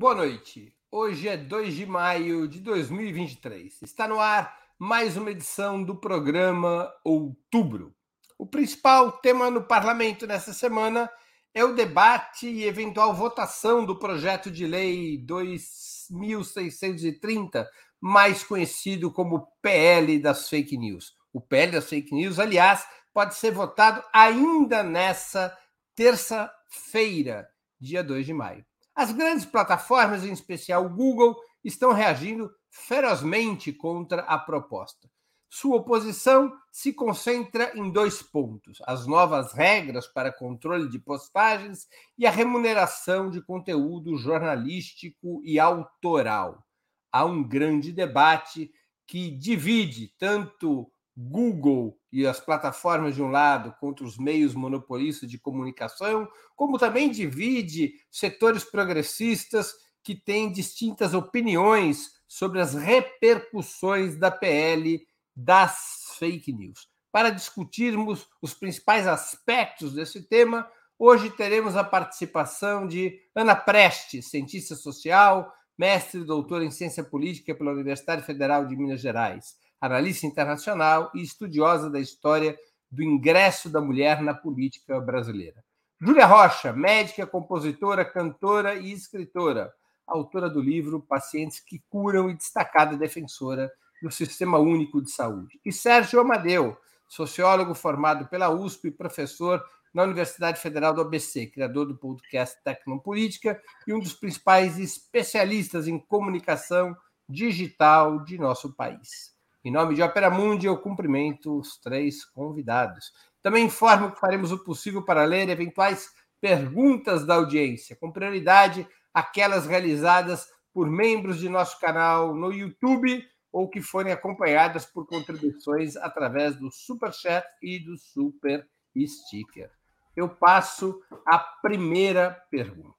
Boa noite. Hoje é 2 de maio de 2023. Está no ar mais uma edição do programa Outubro. O principal tema no parlamento nessa semana é o debate e eventual votação do projeto de lei 2630, mais conhecido como PL das fake news. O PL das fake news, aliás, pode ser votado ainda nessa terça-feira, dia 2 de maio. As grandes plataformas, em especial Google, estão reagindo ferozmente contra a proposta. Sua oposição se concentra em dois pontos: as novas regras para controle de postagens e a remuneração de conteúdo jornalístico e autoral. Há um grande debate que divide tanto Google e as plataformas de um lado contra os meios monopolistas de comunicação, como também divide setores progressistas que têm distintas opiniões sobre as repercussões da PL das fake news. Para discutirmos os principais aspectos desse tema, hoje teremos a participação de Ana Preste, cientista social, mestre e doutora em ciência política pela Universidade Federal de Minas Gerais analista internacional e estudiosa da história do ingresso da mulher na política brasileira. Júlia Rocha, médica, compositora, cantora e escritora, autora do livro Pacientes que Curam e destacada defensora do Sistema Único de Saúde. E Sérgio Amadeu, sociólogo formado pela USP e professor na Universidade Federal do ABC, criador do podcast Tecnopolítica e um dos principais especialistas em comunicação digital de nosso país. Em nome de Opera Mundi, eu cumprimento os três convidados. Também informo que faremos o possível para ler eventuais perguntas da audiência, com prioridade aquelas realizadas por membros de nosso canal no YouTube ou que forem acompanhadas por contribuições através do Super Chat e do Super Sticker. Eu passo à primeira pergunta.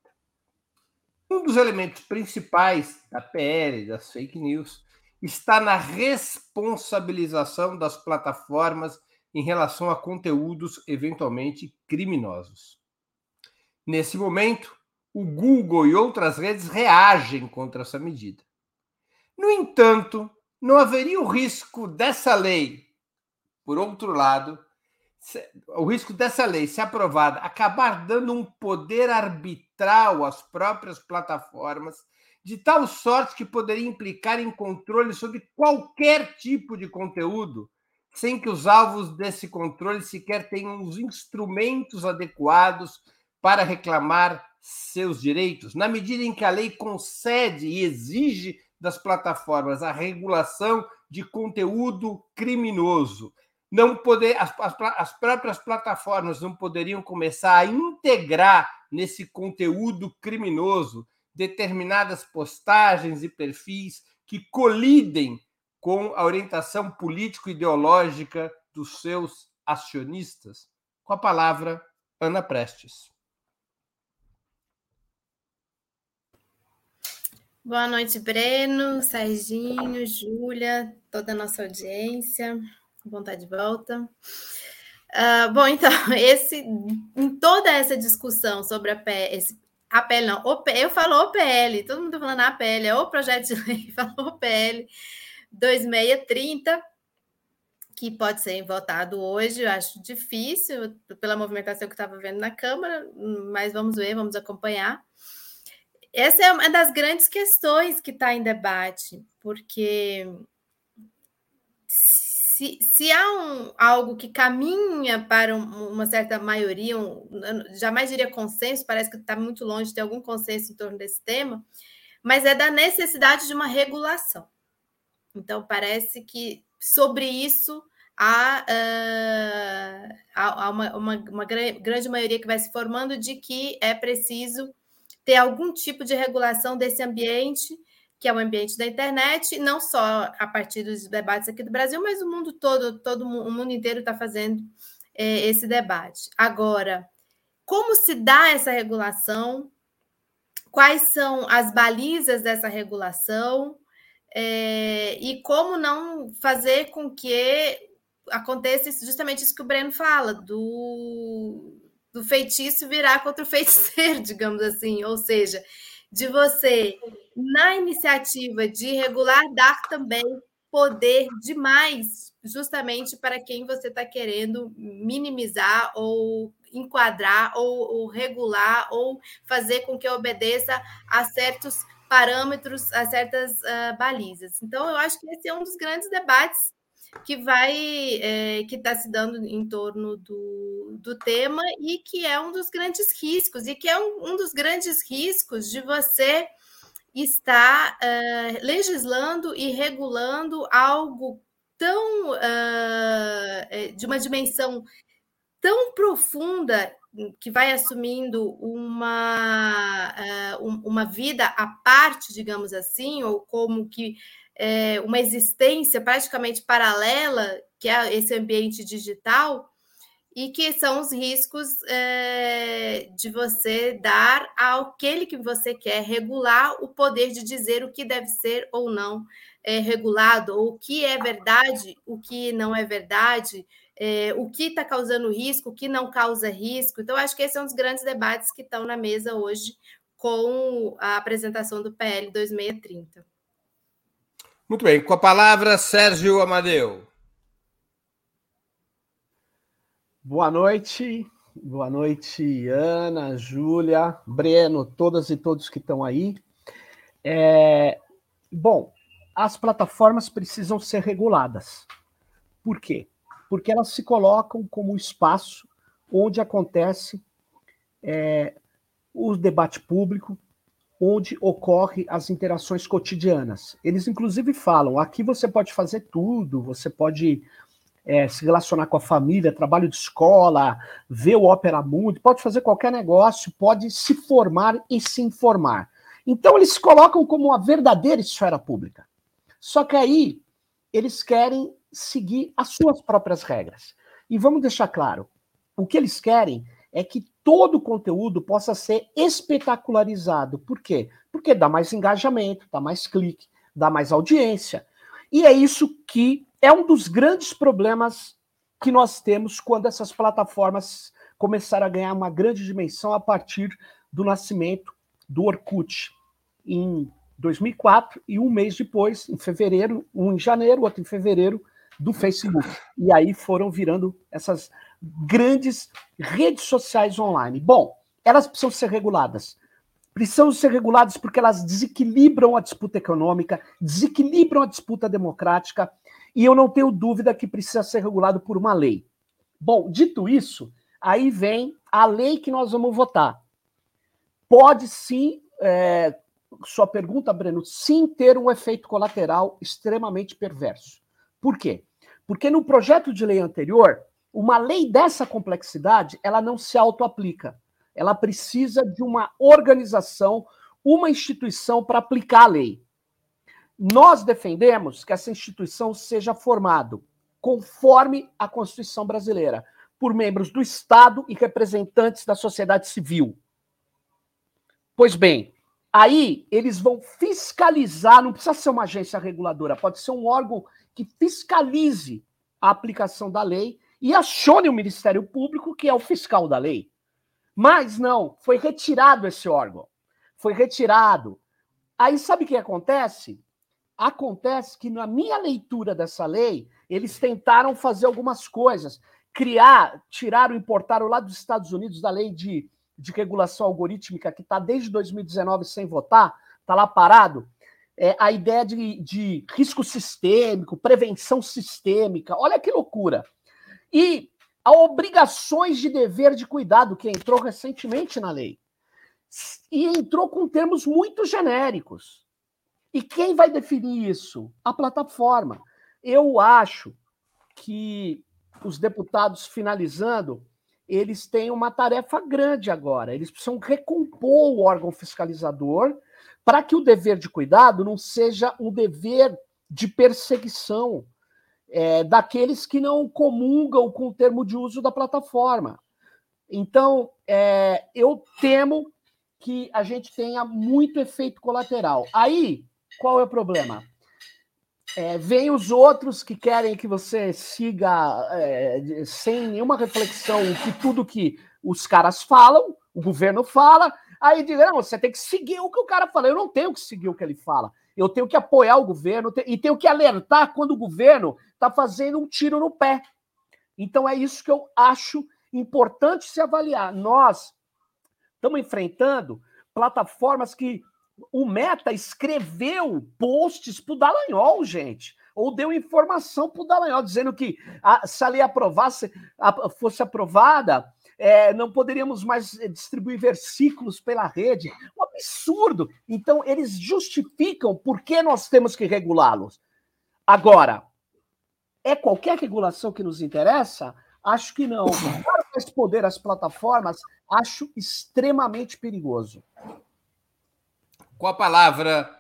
Um dos elementos principais da PL, das fake news, está na responsabilização das plataformas em relação a conteúdos eventualmente criminosos. Nesse momento, o Google e outras redes reagem contra essa medida. No entanto, não haveria o risco dessa lei, por outro lado, o risco dessa lei, se aprovada, acabar dando um poder arbitral às próprias plataformas de tal sorte que poderia implicar em controle sobre qualquer tipo de conteúdo, sem que os alvos desse controle sequer tenham os instrumentos adequados para reclamar seus direitos, na medida em que a lei concede e exige das plataformas a regulação de conteúdo criminoso. Não poder, as, as, as próprias plataformas não poderiam começar a integrar nesse conteúdo criminoso determinadas postagens e perfis que colidem com a orientação político-ideológica dos seus acionistas? Com a palavra, Ana Prestes. Boa noite, Breno, Serginho, Júlia, toda a nossa audiência. Bom de volta. Uh, bom, então, esse, em toda essa discussão sobre a, esse a PL não, eu falo OPL, todo mundo falando APL, é o projeto de lei, fala OPL 2630, que pode ser votado hoje, eu acho difícil, pela movimentação que estava vendo na Câmara, mas vamos ver, vamos acompanhar. Essa é uma das grandes questões que está em debate, porque se, se há um, algo que caminha para um, uma certa maioria, um, jamais diria consenso, parece que está muito longe de ter algum consenso em torno desse tema, mas é da necessidade de uma regulação. Então, parece que sobre isso há, uh, há uma, uma, uma grande maioria que vai se formando de que é preciso ter algum tipo de regulação desse ambiente que é o ambiente da internet, não só a partir dos debates aqui do Brasil, mas o mundo todo, todo o mundo inteiro está fazendo é, esse debate. Agora, como se dá essa regulação? Quais são as balizas dessa regulação? É, e como não fazer com que aconteça justamente isso que o Breno fala, do, do feitiço virar contra o feiticeiro, digamos assim, ou seja, de você, na iniciativa de regular, dar também poder demais, justamente para quem você está querendo minimizar ou enquadrar ou, ou, regular ou fazer com que obedeça a certos parâmetros, a certas uh, balizas. Então, eu acho que esse é um dos grandes debates que vai é, que está se dando em torno do, do tema e que é um dos grandes riscos e que é um, um dos grandes riscos de você estar uh, legislando e regulando algo tão uh, de uma dimensão tão profunda que vai assumindo uma, uh, uma vida à parte, digamos assim, ou como que uma existência praticamente paralela, que é esse ambiente digital, e que são os riscos é, de você dar àquele que você quer regular o poder de dizer o que deve ser ou não é, regulado, ou o que é verdade, o que não é verdade, é, o que está causando risco, o que não causa risco. Então, acho que esse é um dos grandes debates que estão na mesa hoje com a apresentação do PL 2630. Muito bem, com a palavra, Sérgio Amadeu. Boa noite, boa noite, Ana, Júlia, Breno, todas e todos que estão aí. É, bom, as plataformas precisam ser reguladas. Por quê? Porque elas se colocam como espaço onde acontece é, o debate público, onde ocorre as interações cotidianas. Eles inclusive falam: aqui você pode fazer tudo, você pode é, se relacionar com a família, trabalho de escola, ver o Opera Mundi, pode fazer qualquer negócio, pode se formar e se informar. Então eles se colocam como uma verdadeira esfera pública. Só que aí eles querem seguir as suas próprias regras. E vamos deixar claro: o que eles querem é que todo o conteúdo possa ser espetacularizado. Por quê? Porque dá mais engajamento, dá mais clique, dá mais audiência. E é isso que é um dos grandes problemas que nós temos quando essas plataformas começaram a ganhar uma grande dimensão a partir do nascimento do Orkut em 2004 e um mês depois, em fevereiro, um em janeiro, outro em fevereiro, do Facebook. E aí foram virando essas grandes redes sociais online. Bom, elas precisam ser reguladas. Precisam ser reguladas porque elas desequilibram a disputa econômica, desequilibram a disputa democrática, e eu não tenho dúvida que precisa ser regulado por uma lei. Bom, dito isso, aí vem a lei que nós vamos votar. Pode sim, é, sua pergunta, Breno, sim ter um efeito colateral extremamente perverso. Por quê? Porque no projeto de lei anterior, uma lei dessa complexidade, ela não se auto-aplica. Ela precisa de uma organização, uma instituição para aplicar a lei. Nós defendemos que essa instituição seja formada conforme a Constituição brasileira, por membros do Estado e representantes da sociedade civil. Pois bem, aí eles vão fiscalizar, não precisa ser uma agência reguladora, pode ser um órgão que fiscalize a aplicação da lei e acione o Ministério Público, que é o fiscal da lei. Mas não, foi retirado esse órgão. Foi retirado. Aí sabe o que acontece? Acontece que na minha leitura dessa lei, eles tentaram fazer algumas coisas, criar, tirar ou importar lá dos Estados Unidos da lei de, de regulação algorítmica, que está desde 2019 sem votar, está lá parado é, a ideia de, de risco sistêmico, prevenção sistêmica. Olha que loucura. E a obrigações de dever de cuidado, que entrou recentemente na lei. E entrou com termos muito genéricos. E quem vai definir isso? A plataforma. Eu acho que os deputados finalizando, eles têm uma tarefa grande agora. Eles precisam recompor o órgão fiscalizador para que o dever de cuidado não seja um dever de perseguição é, daqueles que não comungam com o termo de uso da plataforma. Então, é, eu temo que a gente tenha muito efeito colateral. Aí, qual é o problema? É, vem os outros que querem que você siga é, sem nenhuma reflexão que tudo que os caras falam, o governo fala, Aí diz, não, você tem que seguir o que o cara fala. Eu não tenho que seguir o que ele fala. Eu tenho que apoiar o governo e tenho que alertar quando o governo está fazendo um tiro no pé. Então é isso que eu acho importante se avaliar. Nós estamos enfrentando plataformas que o Meta escreveu posts para o Dallagnol, gente. Ou deu informação para o Dallagnol, dizendo que a, se a lei aprovasse, a, fosse aprovada, é, não poderíamos mais distribuir versículos pela rede. Um absurdo. Então, eles justificam por que nós temos que regulá-los. Agora, é qualquer regulação que nos interessa? Acho que não. Dar mais poder às plataformas, acho extremamente perigoso. Com a palavra,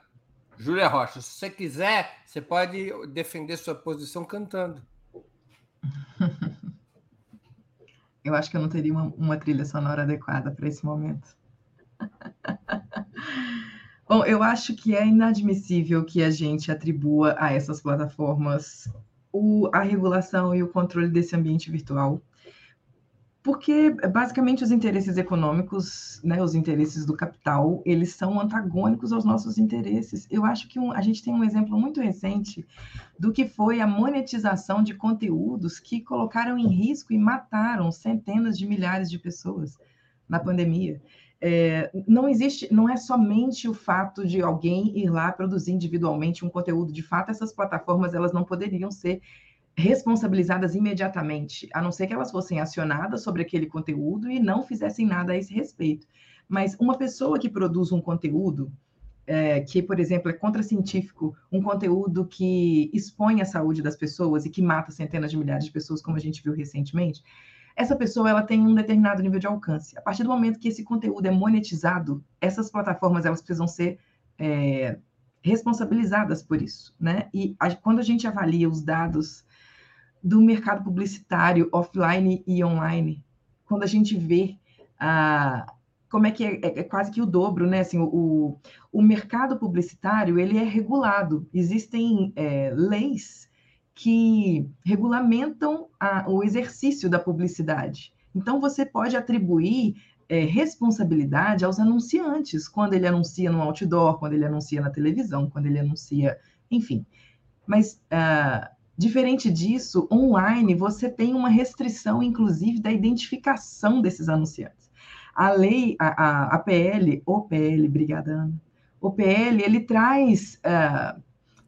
Júlia Rocha. Se você quiser, você pode defender sua posição cantando. Eu acho que eu não teria uma, uma trilha sonora adequada para esse momento. Bom, eu acho que é inadmissível que a gente atribua a essas plataformas o, a regulação e o controle desse ambiente virtual porque basicamente os interesses econômicos, né, os interesses do capital, eles são antagônicos aos nossos interesses. Eu acho que um, a gente tem um exemplo muito recente do que foi a monetização de conteúdos que colocaram em risco e mataram centenas de milhares de pessoas na pandemia. É, não existe, não é somente o fato de alguém ir lá produzir individualmente um conteúdo. De fato, essas plataformas elas não poderiam ser responsabilizadas imediatamente, a não ser que elas fossem acionadas sobre aquele conteúdo e não fizessem nada a esse respeito. Mas uma pessoa que produz um conteúdo é, que, por exemplo, é contracientífico, um conteúdo que expõe a saúde das pessoas e que mata centenas de milhares de pessoas, como a gente viu recentemente, essa pessoa ela tem um determinado nível de alcance. A partir do momento que esse conteúdo é monetizado, essas plataformas elas precisam ser é, responsabilizadas por isso, né? E a, quando a gente avalia os dados do mercado publicitário offline e online, quando a gente vê ah, como é que é, é, é, quase que o dobro, né? Assim, o, o mercado publicitário ele é regulado. Existem é, leis que regulamentam a, o exercício da publicidade. Então você pode atribuir é, responsabilidade aos anunciantes quando ele anuncia no outdoor, quando ele anuncia na televisão, quando ele anuncia, enfim. Mas uh, Diferente disso, online você tem uma restrição, inclusive, da identificação desses anunciantes. A lei, a, a, a PL, o PL, obrigada, Ana. O PL, ele traz uh,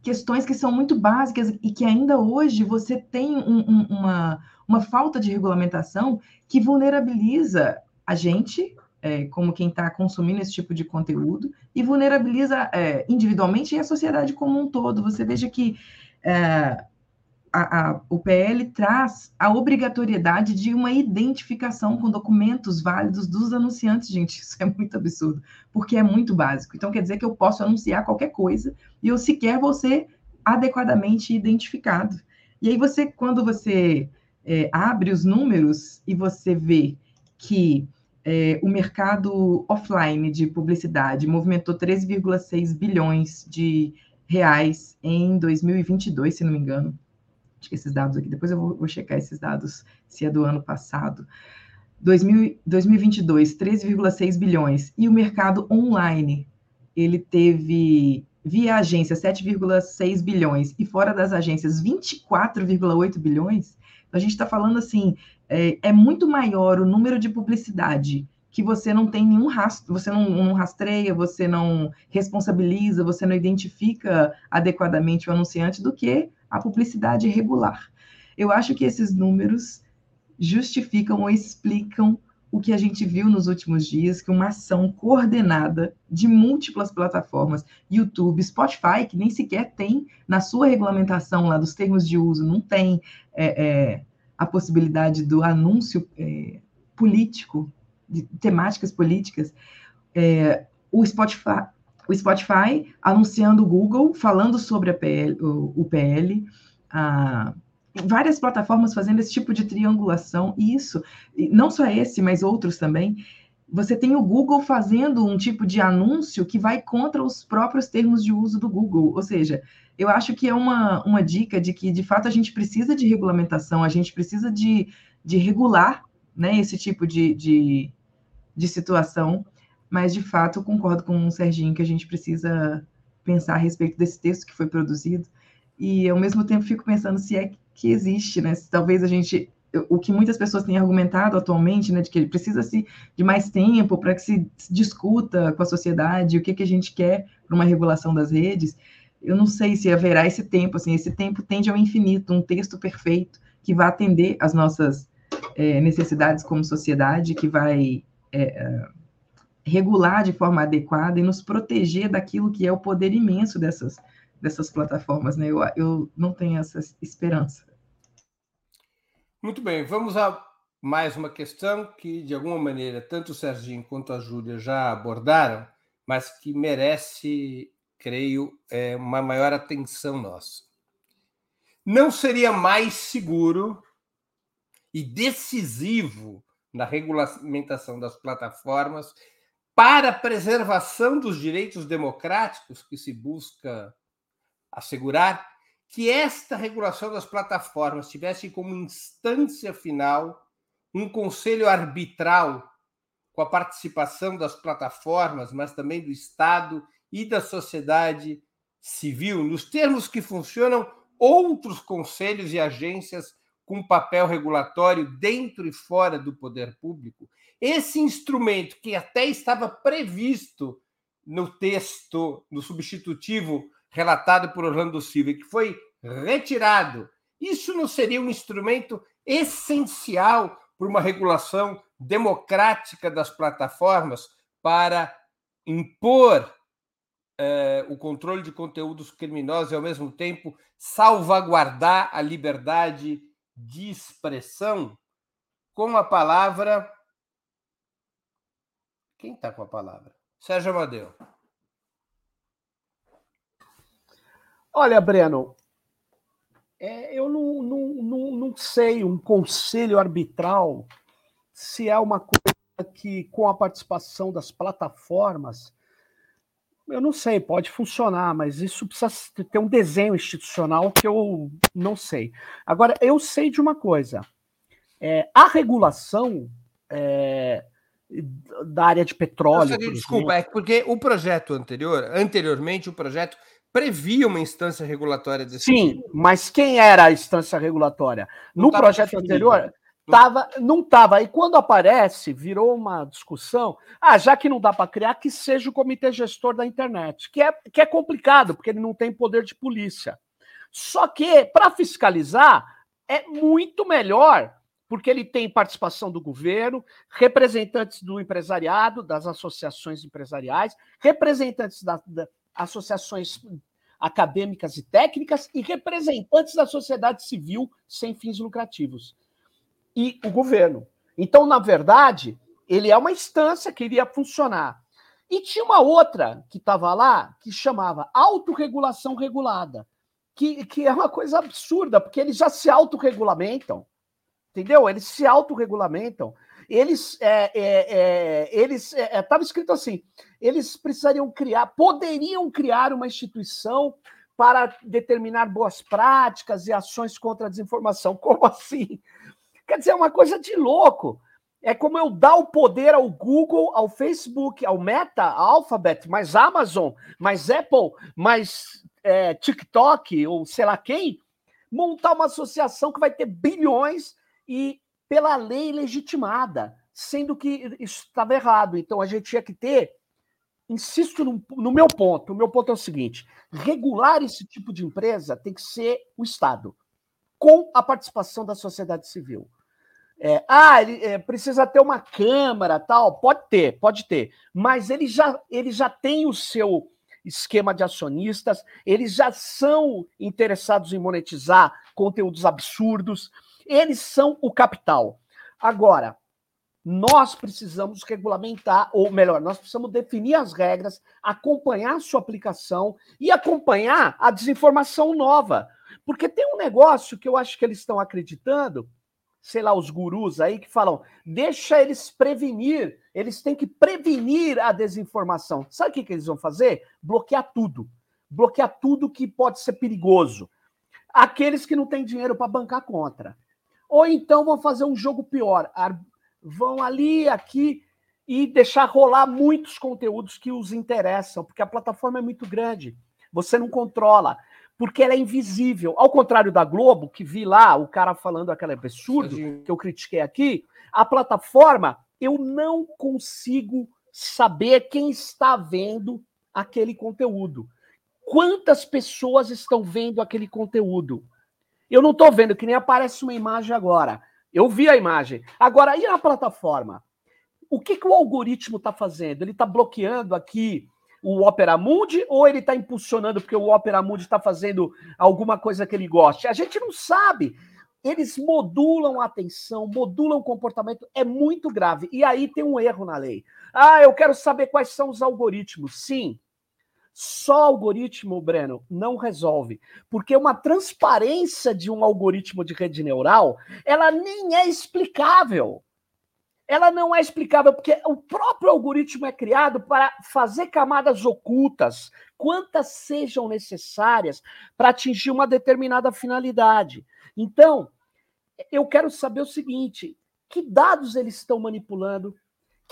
questões que são muito básicas e que ainda hoje você tem um, um, uma, uma falta de regulamentação que vulnerabiliza a gente, é, como quem está consumindo esse tipo de conteúdo, e vulnerabiliza é, individualmente e a sociedade como um todo. Você veja que a, a, o PL traz a obrigatoriedade de uma identificação com documentos válidos dos anunciantes, gente, isso é muito absurdo, porque é muito básico. Então, quer dizer que eu posso anunciar qualquer coisa e eu sequer vou ser adequadamente identificado. E aí você, quando você é, abre os números e você vê que é, o mercado offline de publicidade movimentou 13,6 bilhões de reais em 2022, se não me engano, que esses dados aqui, depois eu vou, vou checar esses dados, se é do ano passado. 2000, 2022, 13,6 bilhões. E o mercado online, ele teve, via agência, 7,6 bilhões. E fora das agências, 24,8 bilhões. Então, a gente está falando assim, é, é, muito maior o número de publicidade que você não tem nenhum rastro, você não, não, rastreia, você não responsabiliza, você não identifica adequadamente o anunciante do que a publicidade regular. Eu acho que esses números justificam ou explicam o que a gente viu nos últimos dias, que uma ação coordenada de múltiplas plataformas, YouTube, Spotify, que nem sequer tem na sua regulamentação lá dos termos de uso, não tem é, é, a possibilidade do anúncio é, político, de temáticas políticas. É, o Spotify, o Spotify anunciando o Google, falando sobre PL, o, o PL, várias plataformas fazendo esse tipo de triangulação, e isso, não só esse, mas outros também. Você tem o Google fazendo um tipo de anúncio que vai contra os próprios termos de uso do Google. Ou seja, eu acho que é uma, uma dica de que, de fato, a gente precisa de regulamentação, a gente precisa de, de regular né, esse tipo de, de, de situação mas de fato eu concordo com o Serginho que a gente precisa pensar a respeito desse texto que foi produzido, e ao mesmo tempo fico pensando se é que existe, né? Se talvez a gente o que muitas pessoas têm argumentado atualmente, né, de que precisa-se de mais tempo para que se, discuta com a sociedade o que, que a gente quer para uma regulação das redes, eu não sei se haverá esse tempo, assim, esse tempo tende ao infinito, um texto perfeito que vai atender às nossas é, necessidades como sociedade, que vai é, regular de forma adequada e nos proteger daquilo que é o poder imenso dessas, dessas plataformas, né? Eu, eu não tenho essa esperança. Muito bem, vamos a mais uma questão que, de alguma maneira, tanto o Serginho quanto a Júlia já abordaram, mas que merece creio, é uma maior atenção nossa. Não seria mais seguro e decisivo na regulamentação das plataformas para a preservação dos direitos democráticos que se busca assegurar que esta regulação das plataformas tivesse como instância final um conselho arbitral com a participação das plataformas, mas também do Estado e da sociedade civil, nos termos que funcionam outros conselhos e agências com papel regulatório dentro e fora do poder público. Esse instrumento, que até estava previsto no texto, no substitutivo relatado por Orlando Silva, que foi retirado, isso não seria um instrumento essencial para uma regulação democrática das plataformas para impor é, o controle de conteúdos criminosos e, ao mesmo tempo, salvaguardar a liberdade de expressão com a palavra. Quem está com a palavra? Sérgio Amadeu. Olha, Breno, é, eu não, não, não, não sei um conselho arbitral se é uma coisa que, com a participação das plataformas, eu não sei, pode funcionar, mas isso precisa ter um desenho institucional que eu não sei. Agora, eu sei de uma coisa: é, a regulação é, da área de petróleo. Seria, desculpa, é porque o projeto anterior, anteriormente, o projeto previa uma instância regulatória desse Sim, tipo. mas quem era a instância regulatória? No projeto anterior, Tava, não estava. E quando aparece, virou uma discussão. Ah, já que não dá para criar, que seja o comitê gestor da internet, que é, que é complicado, porque ele não tem poder de polícia. Só que, para fiscalizar, é muito melhor, porque ele tem participação do governo, representantes do empresariado, das associações empresariais, representantes das da associações acadêmicas e técnicas e representantes da sociedade civil sem fins lucrativos e o governo. Então, na verdade, ele é uma instância que iria funcionar. E tinha uma outra que estava lá que chamava autorregulação regulada, que, que é uma coisa absurda, porque eles já se autorregulamentam, entendeu? Eles se autorregulamentam. Eles, é, é, é, eles estava é, escrito assim: eles precisariam criar, poderiam criar uma instituição para determinar boas práticas e ações contra a desinformação. Como assim? Quer dizer, é uma coisa de louco. É como eu dar o poder ao Google, ao Facebook, ao Meta, ao Alphabet, mais Amazon, mais Apple, mais é, TikTok, ou sei lá quem, montar uma associação que vai ter bilhões e pela lei legitimada, sendo que isso estava errado. Então a gente tinha que ter, insisto no, no meu ponto, o meu ponto é o seguinte: regular esse tipo de empresa tem que ser o Estado com a participação da sociedade civil. É, ah, ele é, precisa ter uma câmara, tal, pode ter, pode ter, mas ele já, ele já tem o seu esquema de acionistas, eles já são interessados em monetizar conteúdos absurdos, eles são o capital. Agora, nós precisamos regulamentar, ou melhor, nós precisamos definir as regras, acompanhar a sua aplicação e acompanhar a desinformação nova. Porque tem um negócio que eu acho que eles estão acreditando, sei lá, os gurus aí que falam, deixa eles prevenir, eles têm que prevenir a desinformação. Sabe o que, que eles vão fazer? Bloquear tudo. Bloquear tudo que pode ser perigoso. Aqueles que não têm dinheiro para bancar contra. Ou então vão fazer um jogo pior. Vão ali, aqui, e deixar rolar muitos conteúdos que os interessam, porque a plataforma é muito grande. Você não controla, porque ela é invisível. Ao contrário da Globo, que vi lá o cara falando aquele absurdo que eu critiquei aqui, a plataforma eu não consigo saber quem está vendo aquele conteúdo. Quantas pessoas estão vendo aquele conteúdo? Eu não estou vendo, que nem aparece uma imagem agora. Eu vi a imagem. Agora, e a plataforma? O que, que o algoritmo está fazendo? Ele está bloqueando aqui o Opera Mundi ou ele está impulsionando porque o Opera Mundi está fazendo alguma coisa que ele goste? A gente não sabe. Eles modulam a atenção, modulam o comportamento, é muito grave. E aí tem um erro na lei. Ah, eu quero saber quais são os algoritmos. Sim, só algoritmo, Breno, não resolve. Porque uma transparência de um algoritmo de rede neural, ela nem é explicável ela não é explicável, porque o próprio algoritmo é criado para fazer camadas ocultas, quantas sejam necessárias para atingir uma determinada finalidade. Então, eu quero saber o seguinte: que dados eles estão manipulando?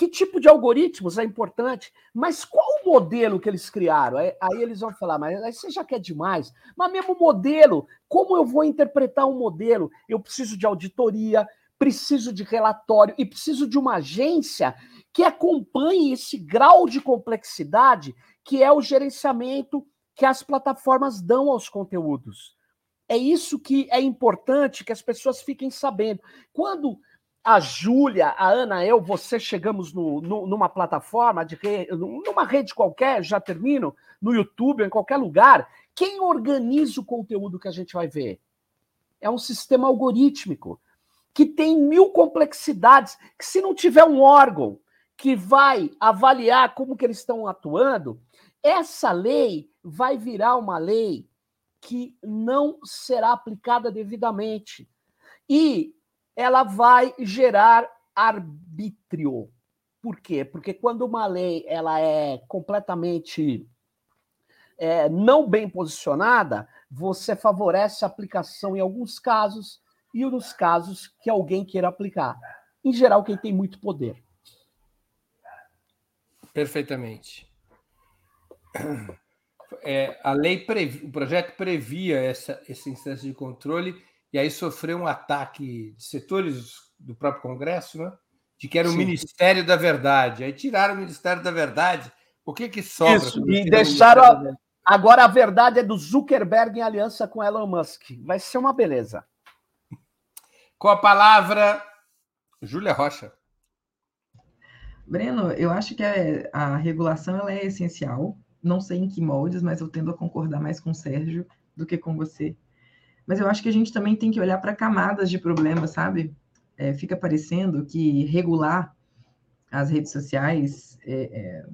Que tipo de algoritmos é importante? Mas qual o modelo que eles criaram? Aí, aí eles vão falar, mas aí você já quer demais. Mas mesmo modelo, como eu vou interpretar um modelo? Eu preciso de auditoria, preciso de relatório e preciso de uma agência que acompanhe esse grau de complexidade que é o gerenciamento que as plataformas dão aos conteúdos. É isso que é importante que as pessoas fiquem sabendo. Quando a Júlia, a Ana, eu, você chegamos no, no, numa plataforma, de re, numa rede qualquer, já termino, no YouTube, em qualquer lugar, quem organiza o conteúdo que a gente vai ver? É um sistema algorítmico que tem mil complexidades, que se não tiver um órgão que vai avaliar como que eles estão atuando, essa lei vai virar uma lei que não será aplicada devidamente. E ela vai gerar arbítrio. Por quê? Porque quando uma lei ela é completamente é, não bem posicionada, você favorece a aplicação em alguns casos e nos casos que alguém queira aplicar. Em geral, quem tem muito poder. Perfeitamente. É, a lei, previ, o projeto previa essa, essa instância de controle e aí sofreu um ataque de setores do próprio Congresso, né? de que era o Sim. Ministério da Verdade. Aí tiraram o Ministério da Verdade. O que que sobra? Isso, e deixaram. A... Agora a verdade é do Zuckerberg em aliança com Elon Musk. Vai ser uma beleza. Com a palavra, Júlia Rocha. Breno, eu acho que a, a regulação ela é essencial. Não sei em que moldes, mas eu tendo a concordar mais com o Sérgio do que com você. Mas eu acho que a gente também tem que olhar para camadas de problemas, sabe? É, fica parecendo que regular as redes sociais é,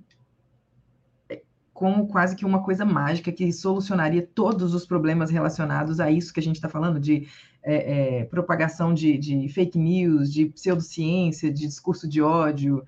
é, é, como quase que uma coisa mágica que solucionaria todos os problemas relacionados a isso que a gente está falando, de é, é, propagação de, de, fake news, de pseudociência, de discurso de ódio.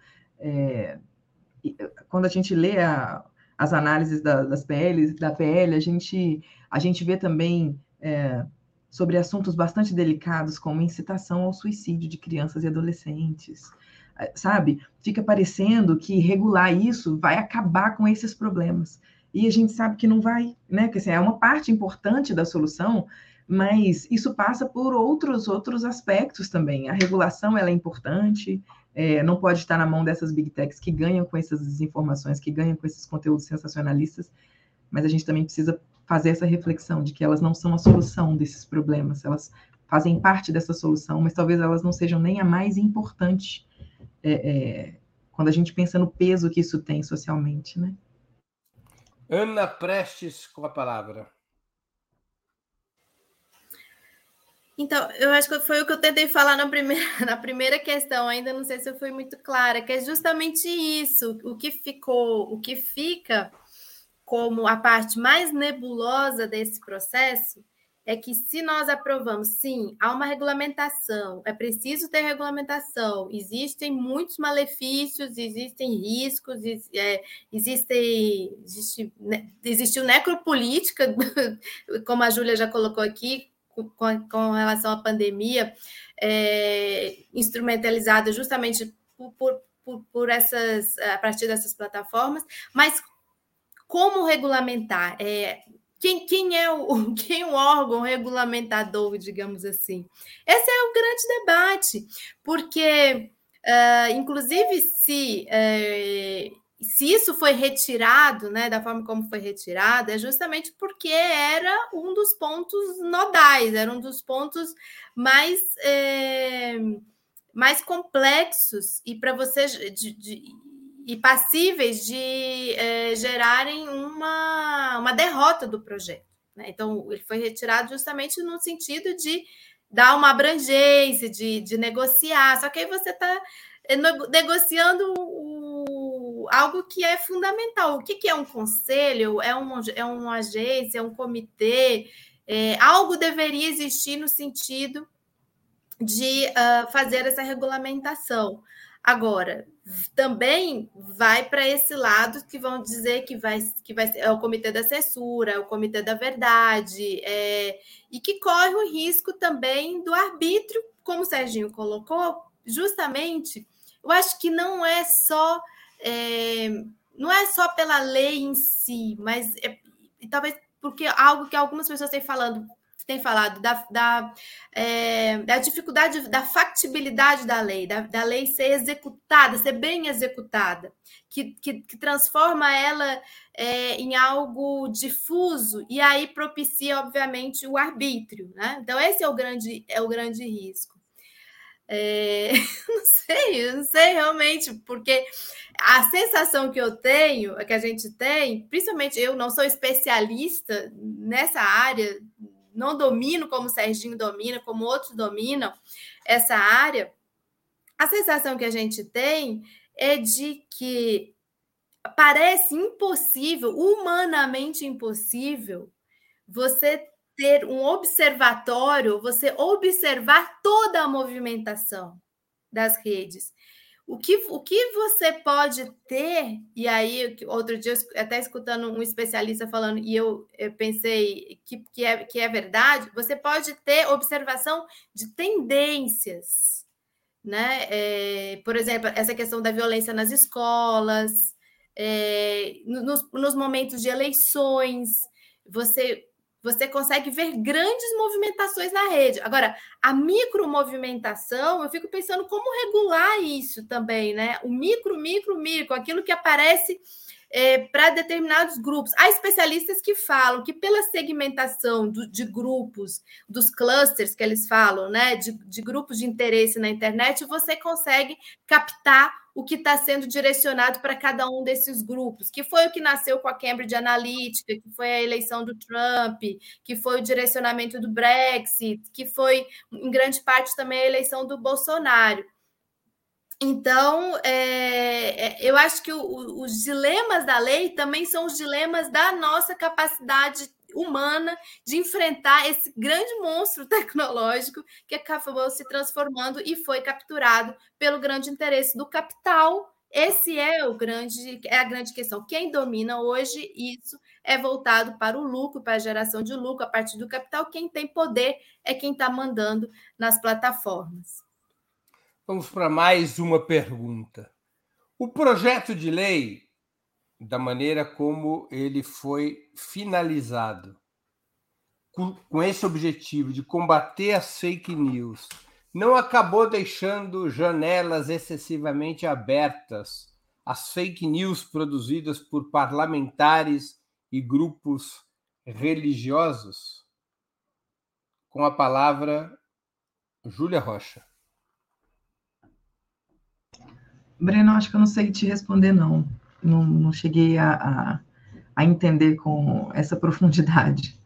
Quando a gente lê a, as análises da, das PLs, da PL, a gente, a gente vê também é, sobre assuntos bastante delicados, como incitação ao suicídio de crianças e adolescentes. É, sabe? Fica parecendo que regular isso vai acabar com esses problemas. E a gente sabe que não vai, né? Que assim, é uma parte importante da solução, mas isso passa por outros outros aspectos também. A regulação ela é importante, é, não pode estar na mão dessas big techs que ganham com essas desinformações, que ganham com esses conteúdos sensacionalistas, mas a gente também precisa fazer essa reflexão de que elas não são a solução desses problemas, elas fazem parte dessa solução, mas talvez elas não sejam nem a mais importante é, é, quando a gente pensa no peso que isso tem socialmente, né? Ana Prestes com a palavra. Então, eu acho que foi o que eu tentei falar na primeira, na primeira questão, ainda não sei se eu fui muito clara, que é justamente isso, o que ficou, o que fica como a parte mais nebulosa desse processo é que se nós aprovamos, sim, há uma regulamentação, é preciso ter regulamentação, existem muitos malefícios, existem riscos, é, existe, existe, né, existiu necropolítica, como a Júlia já colocou aqui, com, com relação à pandemia, é, instrumentalizada justamente por, por, por essas, a partir dessas plataformas, mas como regulamentar? É, quem, quem, é o, quem é o órgão regulamentador, digamos assim? Esse é o grande debate, porque, uh, inclusive, se, uh, se isso foi retirado, né, da forma como foi retirado, é justamente porque era um dos pontos nodais, era um dos pontos mais, é, mais complexos e para você de, de, e passíveis de é, gerarem uma, uma derrota do projeto. Né? Então, ele foi retirado justamente no sentido de dar uma abrangência, de, de negociar. Só que aí você está é, negociando o, algo que é fundamental. O que, que é um conselho? É uma, é uma agência? É um comitê? É, algo deveria existir no sentido de uh, fazer essa regulamentação. Agora, também vai para esse lado que vão dizer que vai, que vai é o comitê da censura, é o comitê da verdade, é, e que corre o risco também do arbítrio, como o Serginho colocou, justamente, eu acho que não é só é, não é só pela lei em si, mas é, talvez porque algo que algumas pessoas têm falando, tem falado da, da, é, da dificuldade da factibilidade da lei, da, da, lei ser executada, ser bem executada, que, que, que transforma ela é, em algo difuso e aí propicia, obviamente, o arbítrio. Né? Então, esse é o grande, é o grande risco. É, não sei, não sei realmente, porque a sensação que eu tenho, que a gente tem, principalmente eu não sou especialista nessa área não domino como o Serginho domina, como outros dominam essa área, a sensação que a gente tem é de que parece impossível, humanamente impossível, você ter um observatório, você observar toda a movimentação das redes. O que, o que você pode ter, e aí, outro dia, até escutando um especialista falando, e eu, eu pensei que, que, é, que é verdade, você pode ter observação de tendências, né? É, por exemplo, essa questão da violência nas escolas, é, nos, nos momentos de eleições, você você consegue ver grandes movimentações na rede. Agora, a micromovimentação, eu fico pensando como regular isso também, né? O micro, micro, micro, aquilo que aparece é, para determinados grupos. Há especialistas que falam que pela segmentação do, de grupos, dos clusters que eles falam, né, de, de grupos de interesse na internet, você consegue captar o que está sendo direcionado para cada um desses grupos, que foi o que nasceu com a Cambridge Analytica, que foi a eleição do Trump, que foi o direcionamento do Brexit, que foi, em grande parte, também a eleição do Bolsonaro. Então, é, é eu acho que o, os dilemas da lei também são os dilemas da nossa capacidade humana de enfrentar esse grande monstro tecnológico que acabou se transformando e foi capturado pelo grande interesse do capital. Esse é o grande é a grande questão. Quem domina hoje isso é voltado para o lucro, para a geração de lucro a partir do capital. Quem tem poder é quem está mandando nas plataformas. Vamos para mais uma pergunta. O projeto de lei da maneira como ele foi finalizado, com, esse objetivo de combater as fake news, não acabou deixando janelas excessivamente abertas às fake news produzidas por parlamentares e grupos religiosos? Com a palavra, Júlia Rocha. Breno, acho que eu não sei te responder, não não, não cheguei a, a, a, entender com essa profundidade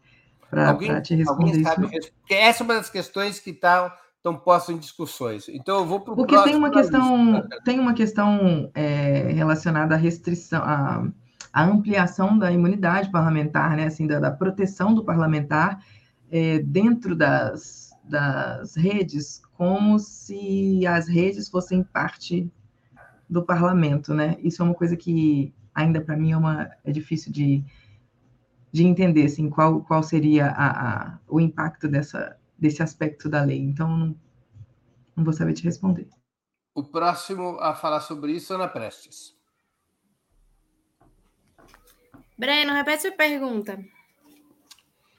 para te responder sabe, isso. Porque essa é uma das questões que estão tá, estão postas em discussões. Então eu vou para o Porque tem uma questão, tem uma questão é, relacionada à restrição, à, à, ampliação da imunidade parlamentar, né? Assim, da, da proteção do parlamentar é, dentro das, das redes, como se as redes fossem parte do parlamento, né? Isso é uma coisa que ainda para mim é, uma, é difícil de, de entender, assim, qual, qual seria a, a, o impacto dessa, desse aspecto da lei. Então, não, não vou saber te responder. O próximo a falar sobre isso, Ana Prestes. Breno, repete a pergunta.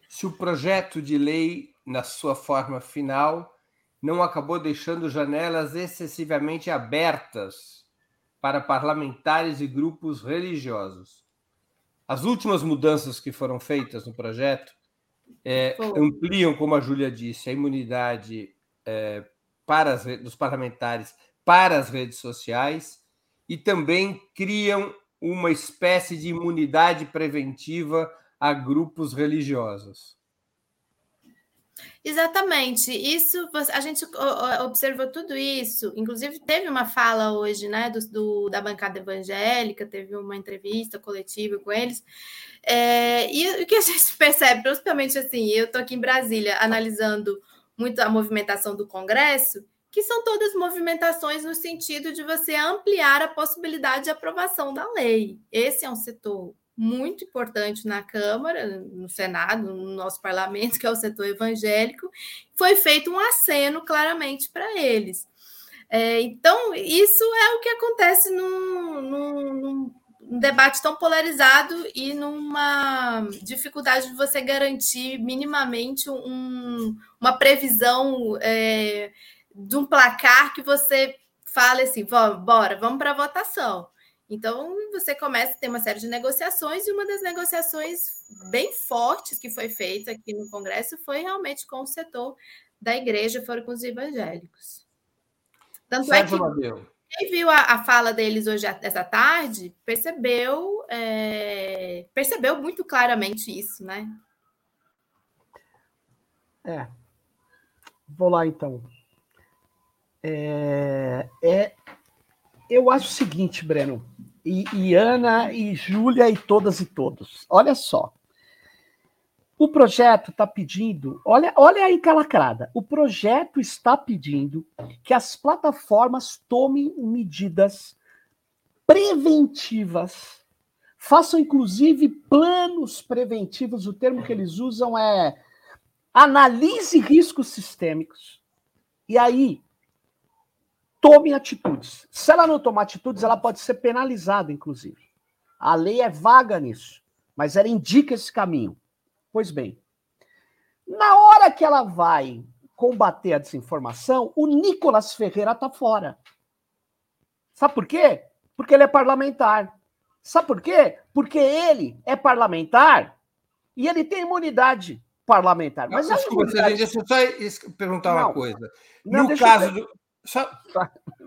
Se o projeto de lei, na sua forma final, não acabou deixando janelas excessivamente abertas para parlamentares e grupos religiosos. As últimas mudanças que foram feitas no projeto é, ampliam, como a Júlia disse, a imunidade é, para as, dos parlamentares para as redes sociais e também criam uma espécie de imunidade preventiva a grupos religiosos. Exatamente. Isso a gente observou tudo isso. Inclusive teve uma fala hoje, né, do, do da bancada evangélica, teve uma entrevista coletiva com eles. É, e o que a gente percebe, principalmente assim, eu estou aqui em Brasília analisando muito a movimentação do Congresso que são todas movimentações no sentido de você ampliar a possibilidade de aprovação da lei. Esse é um setor muito importante na Câmara, no Senado, no nosso parlamento, que é o setor evangélico. Foi feito um aceno claramente para eles. É, então, isso é o que acontece num, num, num debate tão polarizado e numa dificuldade de você garantir minimamente um, uma previsão. É, de um placar que você fale assim, bora, vamos para a votação. Então, você começa a ter uma série de negociações, e uma das negociações bem fortes que foi feita aqui no Congresso foi realmente com o setor da igreja, foram com os evangélicos. Tanto é que quem viu a, a, fala deles hoje, essa tarde, percebeu, é, percebeu muito claramente isso, né? É. Vou lá, então. É, é, eu acho o seguinte, Breno, e, e Ana, e Júlia, e todas e todos. Olha só. O projeto está pedindo, olha, olha aí calacrada. O projeto está pedindo que as plataformas tomem medidas preventivas, façam inclusive planos preventivos. O termo que eles usam é analise riscos sistêmicos. E aí, tome atitudes. Se ela não tomar atitudes, ela pode ser penalizada, inclusive. A lei é vaga nisso, mas ela indica esse caminho. Pois bem, na hora que ela vai combater a desinformação, o Nicolas Ferreira está fora. Sabe por quê? Porque ele é parlamentar. Sabe por quê? Porque ele é parlamentar e ele tem imunidade parlamentar. Mas não, desculpa, imunidade... deixa eu só perguntar não, uma coisa. Não, no caso do só...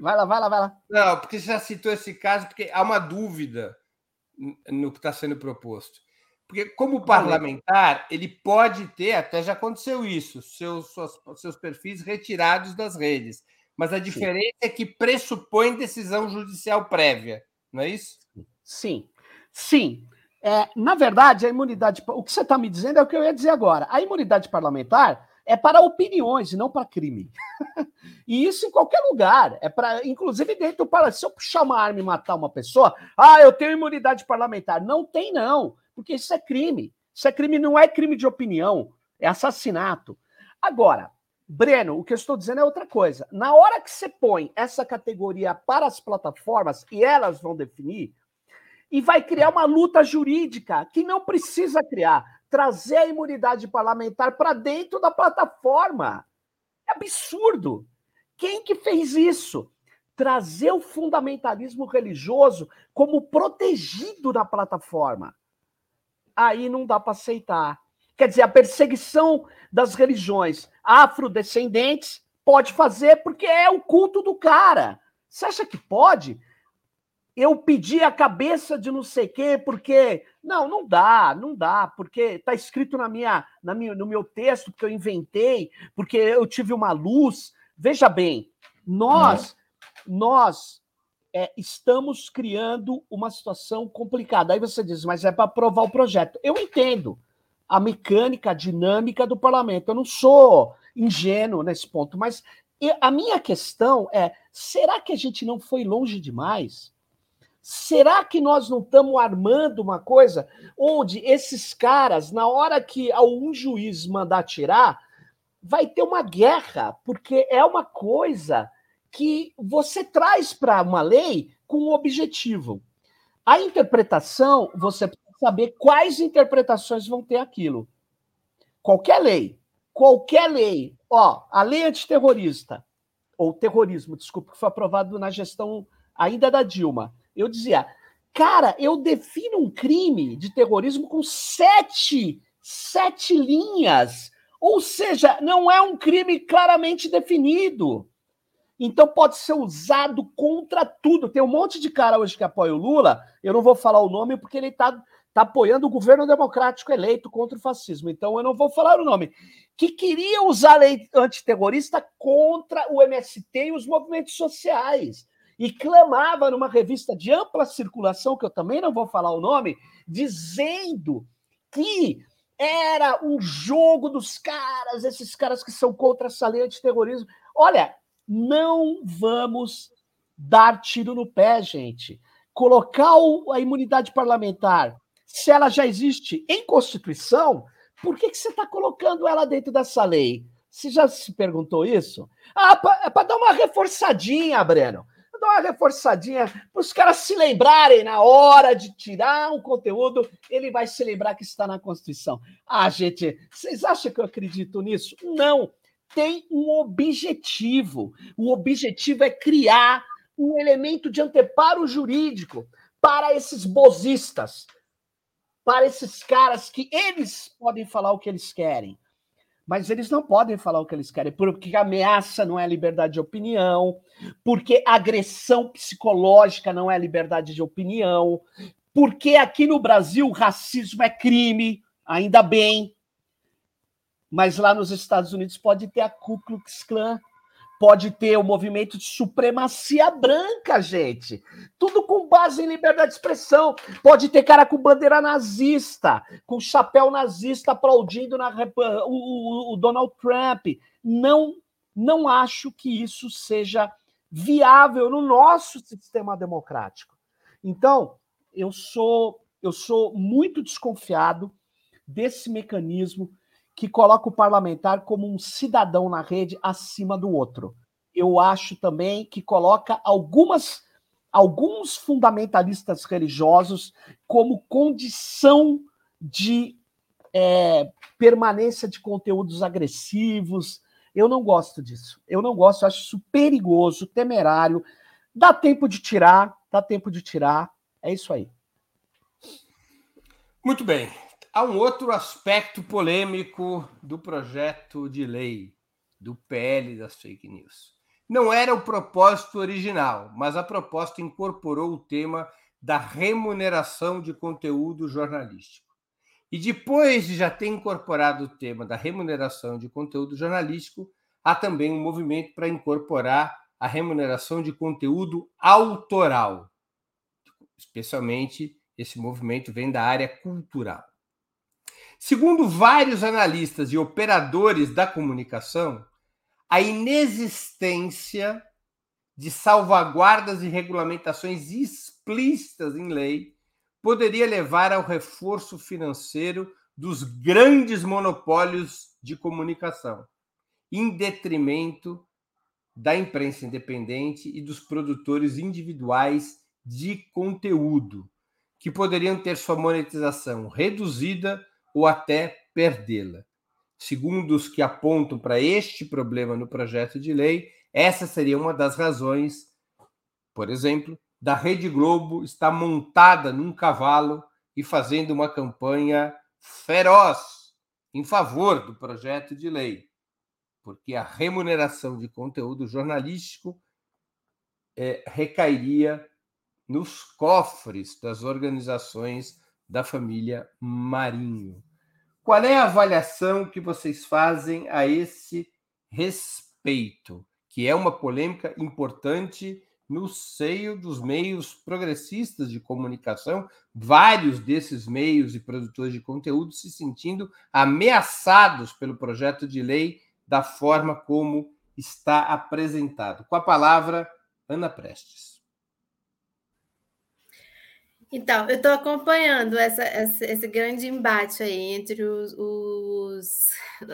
Vai lá, vai lá, vai lá. Não, porque você já citou esse caso, porque há uma dúvida no que está sendo proposto. Porque, como parlamentar, ele pode ter, até já aconteceu isso, seus, suas, seus perfis retirados das redes. Mas a diferença Sim. é que pressupõe decisão judicial prévia, não é isso? Sim. Sim. É, na verdade, a imunidade. O que você está me dizendo é o que eu ia dizer agora. A imunidade parlamentar é para opiniões e não para crime. e isso em qualquer lugar. É para, inclusive dentro do parlamento. Se eu puxar uma arma e matar uma pessoa, ah, eu tenho imunidade parlamentar. Não tem, não, porque isso é crime. Isso é crime, não é crime de opinião, é assassinato. Agora, Breno, o que eu estou dizendo é outra coisa. Na hora que você põe essa categoria para as plataformas e elas vão definir, e vai criar uma luta jurídica que não precisa criar trazer a imunidade parlamentar para dentro da plataforma. É absurdo. Quem que fez isso? Trazer o fundamentalismo religioso como protegido na plataforma. Aí não dá para aceitar. Quer dizer, a perseguição das religiões afrodescendentes pode fazer porque é o culto do cara. Você acha que pode? Eu pedi a cabeça de não sei quê, porque. Não, não dá, não dá, porque está escrito na minha, na minha, no meu texto, porque eu inventei, porque eu tive uma luz. Veja bem, nós, uhum. nós é, estamos criando uma situação complicada. Aí você diz, mas é para aprovar o projeto. Eu entendo a mecânica, a dinâmica do parlamento. Eu não sou ingênuo nesse ponto, mas a minha questão é: será que a gente não foi longe demais? Será que nós não estamos armando uma coisa onde esses caras, na hora que algum juiz mandar tirar, vai ter uma guerra, porque é uma coisa que você traz para uma lei com um objetivo. A interpretação, você precisa saber quais interpretações vão ter aquilo. Qualquer lei, qualquer lei, ó, a lei antiterrorista, ou terrorismo, desculpa, que foi aprovado na gestão ainda da Dilma. Eu dizia, cara, eu defino um crime de terrorismo com sete, sete linhas. Ou seja, não é um crime claramente definido. Então pode ser usado contra tudo. Tem um monte de cara hoje que apoia o Lula, eu não vou falar o nome porque ele está tá apoiando o governo democrático eleito contra o fascismo. Então eu não vou falar o nome. Que queria usar a lei antiterrorista contra o MST e os movimentos sociais. E clamava numa revista de ampla circulação, que eu também não vou falar o nome, dizendo que era um jogo dos caras, esses caras que são contra essa lei antiterrorismo. Olha, não vamos dar tiro no pé, gente. Colocar a imunidade parlamentar, se ela já existe em Constituição, por que, que você está colocando ela dentro dessa lei? Você já se perguntou isso? Ah, é para dar uma reforçadinha, Breno. Dar uma reforçadinha para os caras se lembrarem na hora de tirar um conteúdo, ele vai se lembrar que está na Constituição. Ah, gente, vocês acham que eu acredito nisso? Não tem um objetivo. O objetivo é criar um elemento de anteparo jurídico para esses bozistas, para esses caras que eles podem falar o que eles querem, mas eles não podem falar o que eles querem, porque ameaça não é liberdade de opinião, porque agressão psicológica não é liberdade de opinião, porque aqui no Brasil racismo é crime, ainda bem, mas lá nos Estados Unidos pode ter a Ku Klux Klan, pode ter o movimento de supremacia branca, gente. Tudo com base em liberdade de expressão. Pode ter cara com bandeira nazista, com chapéu nazista aplaudindo na, o, o, o Donald Trump. Não, não acho que isso seja viável no nosso sistema democrático. Então, eu sou eu sou muito desconfiado desse mecanismo que coloca o parlamentar como um cidadão na rede acima do outro. Eu acho também que coloca algumas alguns fundamentalistas religiosos como condição de é, permanência de conteúdos agressivos. Eu não gosto disso. Eu não gosto, eu acho isso perigoso, temerário. Dá tempo de tirar, dá tempo de tirar. É isso aí. Muito bem. Há um outro aspecto polêmico do projeto de lei do PL das fake news. Não era o propósito original, mas a proposta incorporou o tema da remuneração de conteúdo jornalístico. E depois de já ter incorporado o tema da remuneração de conteúdo jornalístico, há também um movimento para incorporar a remuneração de conteúdo autoral. Especialmente esse movimento vem da área cultural. Segundo vários analistas e operadores da comunicação, a inexistência de salvaguardas e regulamentações explícitas em lei poderia levar ao reforço financeiro dos grandes monopólios de comunicação, em detrimento da imprensa independente e dos produtores individuais de conteúdo, que poderiam ter sua monetização reduzida ou até perdê-la. Segundo os que apontam para este problema no projeto de lei, essa seria uma das razões, por exemplo, da Rede Globo estar montada num cavalo e fazendo uma campanha feroz em favor do projeto de lei, porque a remuneração de conteúdo jornalístico é, recairia nos cofres das organizações da família Marinho. Qual é a avaliação que vocês fazem a esse respeito, que é uma polêmica importante no seio dos meios progressistas de comunicação, vários desses meios e produtores de conteúdo se sentindo ameaçados pelo projeto de lei da forma como está apresentado. Com a palavra, Ana Prestes. Então, eu estou acompanhando essa, essa, esse grande embate aí entre os, os,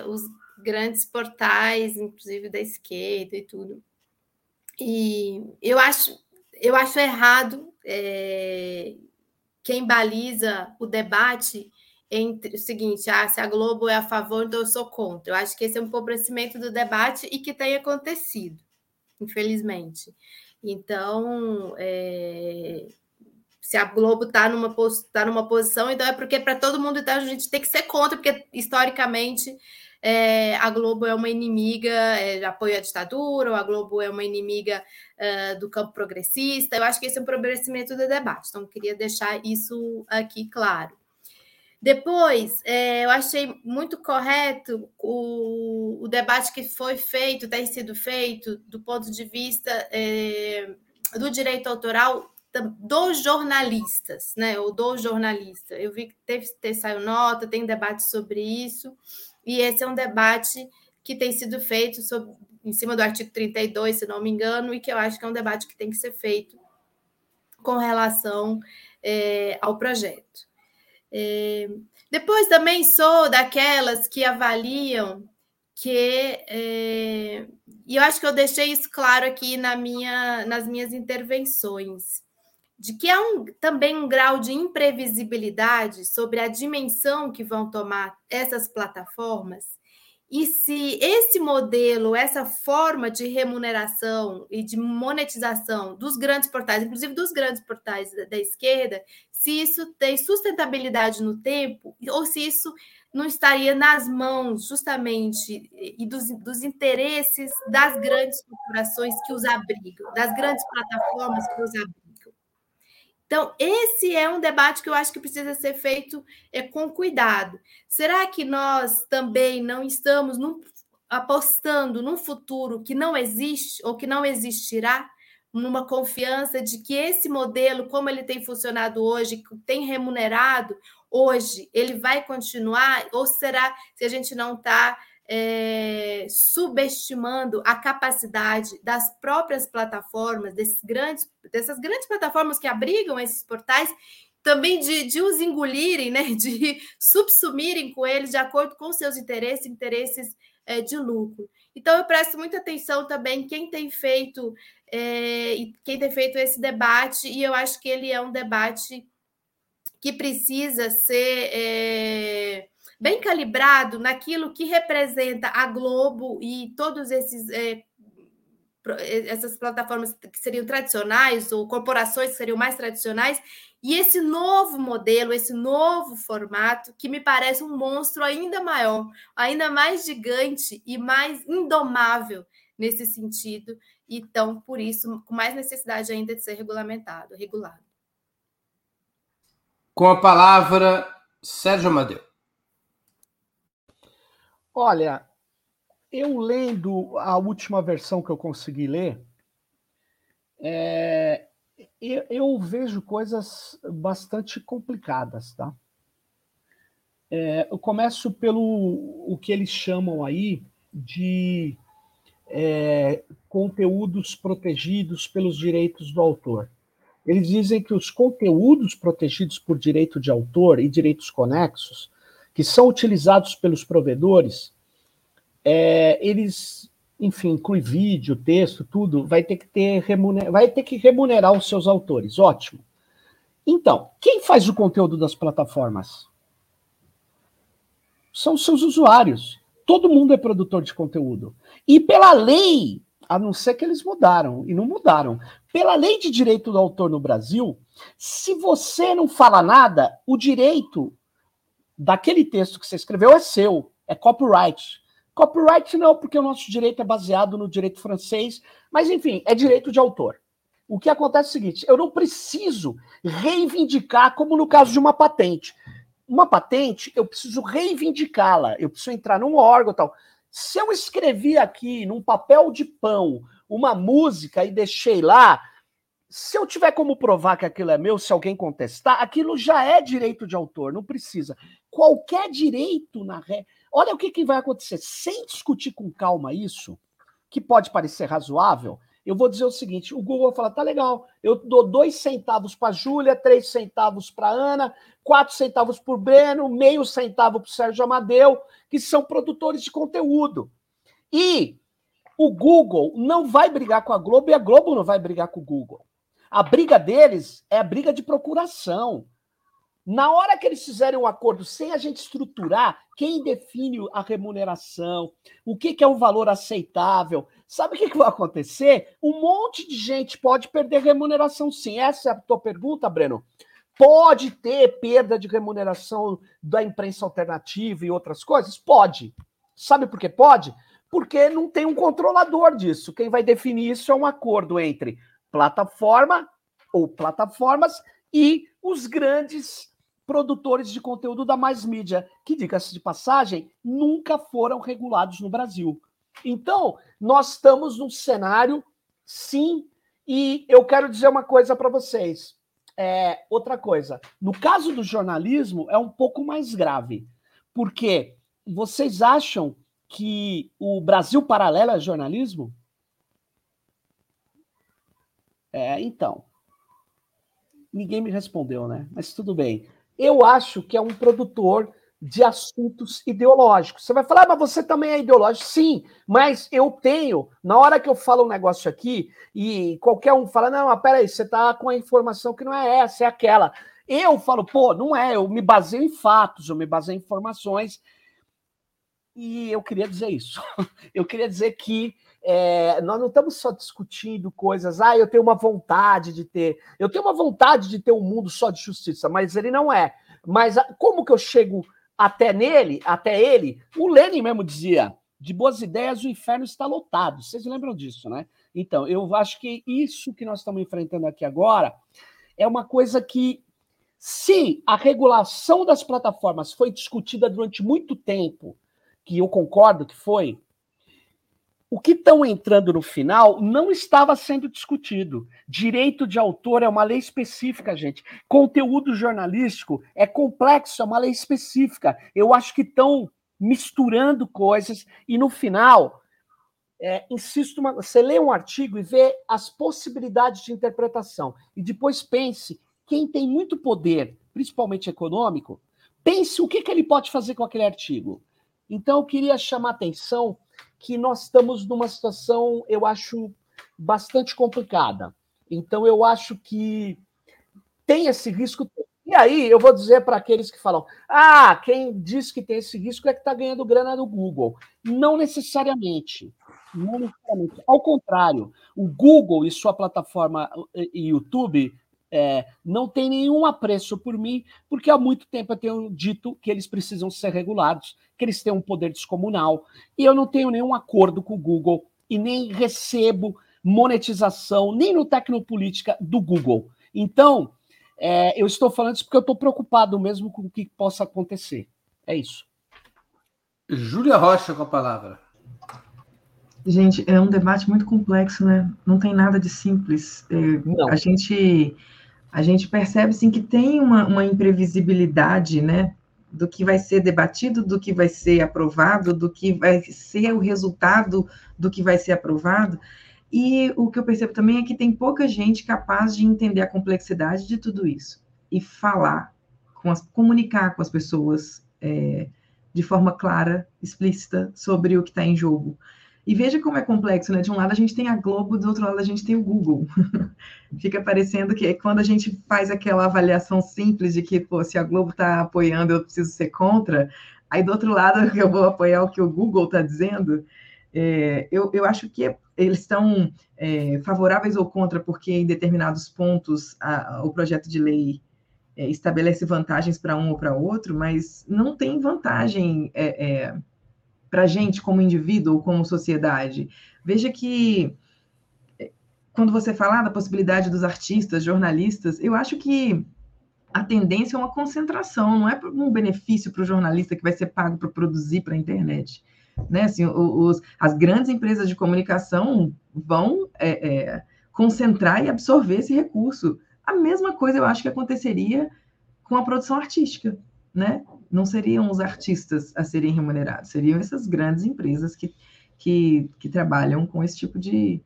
os, grandes portais, inclusive da esquerda e tudo. E eu acho, eu acho errado é, quem baliza o debate entre o seguinte: ah, se a Globo é a favor, então eu sou contra. Eu acho que esse é um empobrecimento do debate e que tem acontecido, infelizmente. Então, é, se a Globo está numa, tá numa posição, então é porque para todo mundo então, a gente tem que ser contra, porque historicamente é, a Globo é uma inimiga é, de apoio à ditadura, ou a Globo é uma inimiga do campo progressista. Eu acho que esse é um progressimento do debate, então queria deixar isso aqui claro. Depois, é, eu achei muito correto o, o, debate que foi feito, tem sido feito, do ponto de vista do direito autoral dos jornalistas, né? Ou do jornalista. Eu vi que teve ter saiu nota, tem debate sobre isso, e esse é um debate que tem sido feito sobre, em cima do artigo 32, se não me engano, e que eu acho que é um debate que tem que ser feito com relação é, ao projeto. É, depois também sou daquelas que avaliam que é, e eu acho que eu deixei isso claro aqui na minha, nas minhas intervenções de que há um, também um grau de imprevisibilidade sobre a dimensão que vão tomar essas plataformas e se esse modelo, essa forma de remuneração e de monetização dos grandes portais, inclusive dos grandes portais da, da esquerda, se isso tem sustentabilidade no tempo ou se isso não estaria nas mãos justamente e dos, dos interesses das grandes corporações que os abrigam, das grandes plataformas que os abrigam. Então, esse é um debate que eu acho que precisa ser feito é, com cuidado. Será que nós também não estamos num, apostando num futuro que não existe ou que não existirá? Numa confiança de que esse modelo, como ele tem funcionado hoje, tem remunerado hoje, ele vai continuar? Ou será se a gente não está é, subestimando a capacidade das próprias plataformas, desses grandes, dessas grandes plataformas que abrigam esses portais, também de, de os engolirem, né, de subsumirem com eles de acordo com seus interesses, interesses é, de lucro. Então eu presto muita atenção também quem tem feito é, quem tem feito esse debate, e eu acho que ele é um debate que precisa ser bem calibrado naquilo que representa a Globo e todos esses é, essas plataformas que seriam tradicionais ou corporações que seriam mais tradicionais e esse novo modelo, esse novo formato que me parece um monstro ainda maior, ainda mais gigante e mais indomável nesse sentido, então por isso com mais necessidade ainda de ser regulamentado, regulado. Com a palavra Sérgio Amadeu. Olha, eu lendo a última versão que eu consegui ler, é, eu, eu, vejo coisas bastante complicadas, tá? É, eu começo pelo o que eles chamam aí de é, conteúdos protegidos pelos direitos do autor. Eles dizem que os conteúdos protegidos por direito de autor e direitos conexos que são utilizados pelos provedores, é, eles, enfim, inclui vídeo, texto, tudo, vai ter que ter remuner... vai ter que remunerar os seus autores. Ótimo. Então, quem faz o conteúdo das plataformas? São os seus usuários. Todo mundo é produtor de conteúdo. E pela lei, a não ser que eles mudaram, e não mudaram. Pela lei de direito do autor no Brasil, se você não fala nada, o direito daquele texto que você escreveu é seu, é copyright. Copyright não, porque o nosso direito é baseado no direito francês, mas enfim, é direito de autor. O que acontece é o seguinte: eu não preciso reivindicar, como no caso de uma patente. Uma patente, eu preciso reivindicá-la, eu preciso entrar num órgão tal. Se eu escrevi aqui num papel de pão uma música e deixei lá, se eu tiver como provar que aquilo é meu, se alguém contestar, aquilo já é direito de autor, não precisa. Qualquer direito na ré. Olha o que, que vai acontecer. Sem discutir com calma isso, que pode parecer razoável, eu vou dizer o seguinte: o Google vai falar, tá legal, eu dou dois centavos para Júlia, três centavos para Ana, quatro centavos para Breno, meio centavo para Sérgio Amadeu, que são produtores de conteúdo. E o Google não vai brigar com a Globo e a Globo não vai brigar com o Google. A briga deles é a briga de procuração. Na hora que eles fizerem um acordo sem a gente estruturar, quem define a remuneração, o que, que é um valor aceitável, sabe o que, que vai acontecer? Um monte de gente pode perder remuneração, sim. Essa é a tua pergunta, Breno. Pode ter perda de remuneração da imprensa alternativa e outras coisas? Pode. Sabe por que pode? Porque não tem um controlador disso. Quem vai definir isso é um acordo entre plataforma ou plataformas e os grandes produtores de conteúdo da mais mídia, que, diga-se de passagem, nunca foram regulados no Brasil. Então, nós estamos num cenário, sim, e eu quero dizer uma coisa para vocês. É, outra coisa, no caso do jornalismo, é um pouco mais grave, porque vocês acham que o Brasil paralelo é jornalismo? É, então. Ninguém me respondeu, né? Mas tudo bem eu acho que é um produtor de assuntos ideológicos. Você vai falar, ah, mas você também é ideológico. Sim, mas eu tenho, na hora que eu falo um negócio aqui, e qualquer um fala, não, mas peraí, você está com a informação que não é essa, é aquela. Eu falo, pô, não é, eu me baseio em fatos, eu me baseio em informações. E eu queria dizer isso. Eu queria dizer que é, nós não estamos só discutindo coisas, ah, eu tenho uma vontade de ter, eu tenho uma vontade de ter um mundo só de justiça, mas ele não é. Mas como que eu chego até nele, até ele? O Lenin mesmo dizia: de boas ideias o inferno está lotado. Vocês lembram disso, né? Então, eu acho que isso que nós estamos enfrentando aqui agora é uma coisa que, se a regulação das plataformas foi discutida durante muito tempo, que eu concordo que foi, o que estão entrando no final não estava sendo discutido. Direito de autor é uma lei específica, gente. Conteúdo jornalístico é complexo, é uma lei específica. Eu acho que estão misturando coisas e no final, é, insisto, uma, você lê um artigo e vê as possibilidades de interpretação e depois pense quem tem muito poder, principalmente econômico, pense o que, que ele pode fazer com aquele artigo. Então, eu queria chamar atenção que nós estamos numa situação, eu acho, bastante complicada. Então, eu acho que tem esse risco. E aí, eu vou dizer para aqueles que falam: ah, quem diz que tem esse risco é que está ganhando grana no Google. Não necessariamente. Não necessariamente. Ao contrário, o Google e sua plataforma e YouTube é, não tem nenhum apreço por mim, porque há muito tempo eu tenho dito que eles precisam ser regulados, que eles têm um poder descomunal, e eu não tenho nenhum acordo com o Google e nem recebo monetização, nem no Tecnopolítica do Google. Então, é, eu estou falando isso porque eu estou preocupado mesmo com o que possa acontecer. É isso. Júlia Rocha com a palavra. Gente, é um debate muito complexo, né? Não tem nada de simples. É, a gente a gente percebe sim que tem uma, uma imprevisibilidade, né? Do que vai ser debatido, do que vai ser aprovado, do que vai ser o resultado do que vai ser aprovado. E o que eu percebo também é que tem pouca gente capaz de entender a complexidade de tudo isso e falar, com as, comunicar com as pessoas é, de forma clara, explícita sobre o que está em jogo. E veja como é complexo, né? De um lado a gente tem a Globo, do outro lado a gente tem o Google. Fica parecendo que quando a gente faz aquela avaliação simples de que, pô, se a Globo está apoiando, eu preciso ser contra, aí do outro lado eu vou apoiar o que o Google está dizendo. É, eu, eu acho que eles estão é, favoráveis ou contra, porque em determinados pontos a, o projeto de lei é, estabelece vantagens para um ou para outro, mas não tem vantagem é, é, para a gente como indivíduo ou como sociedade. Veja que eh, quando você falar da possibilidade dos artistas, jornalistas, eu acho que a tendência é uma concentração, não é um benefício para o jornalista que vai ser pago para produzir para a internet. Né? Assim, os, as grandes empresas de comunicação vão é, é, concentrar e absorver esse recurso. A mesma coisa eu acho que aconteceria com a produção artística, né? Não seriam os artistas a serem remunerados, seriam essas grandes empresas que, que, que trabalham com esse tipo de,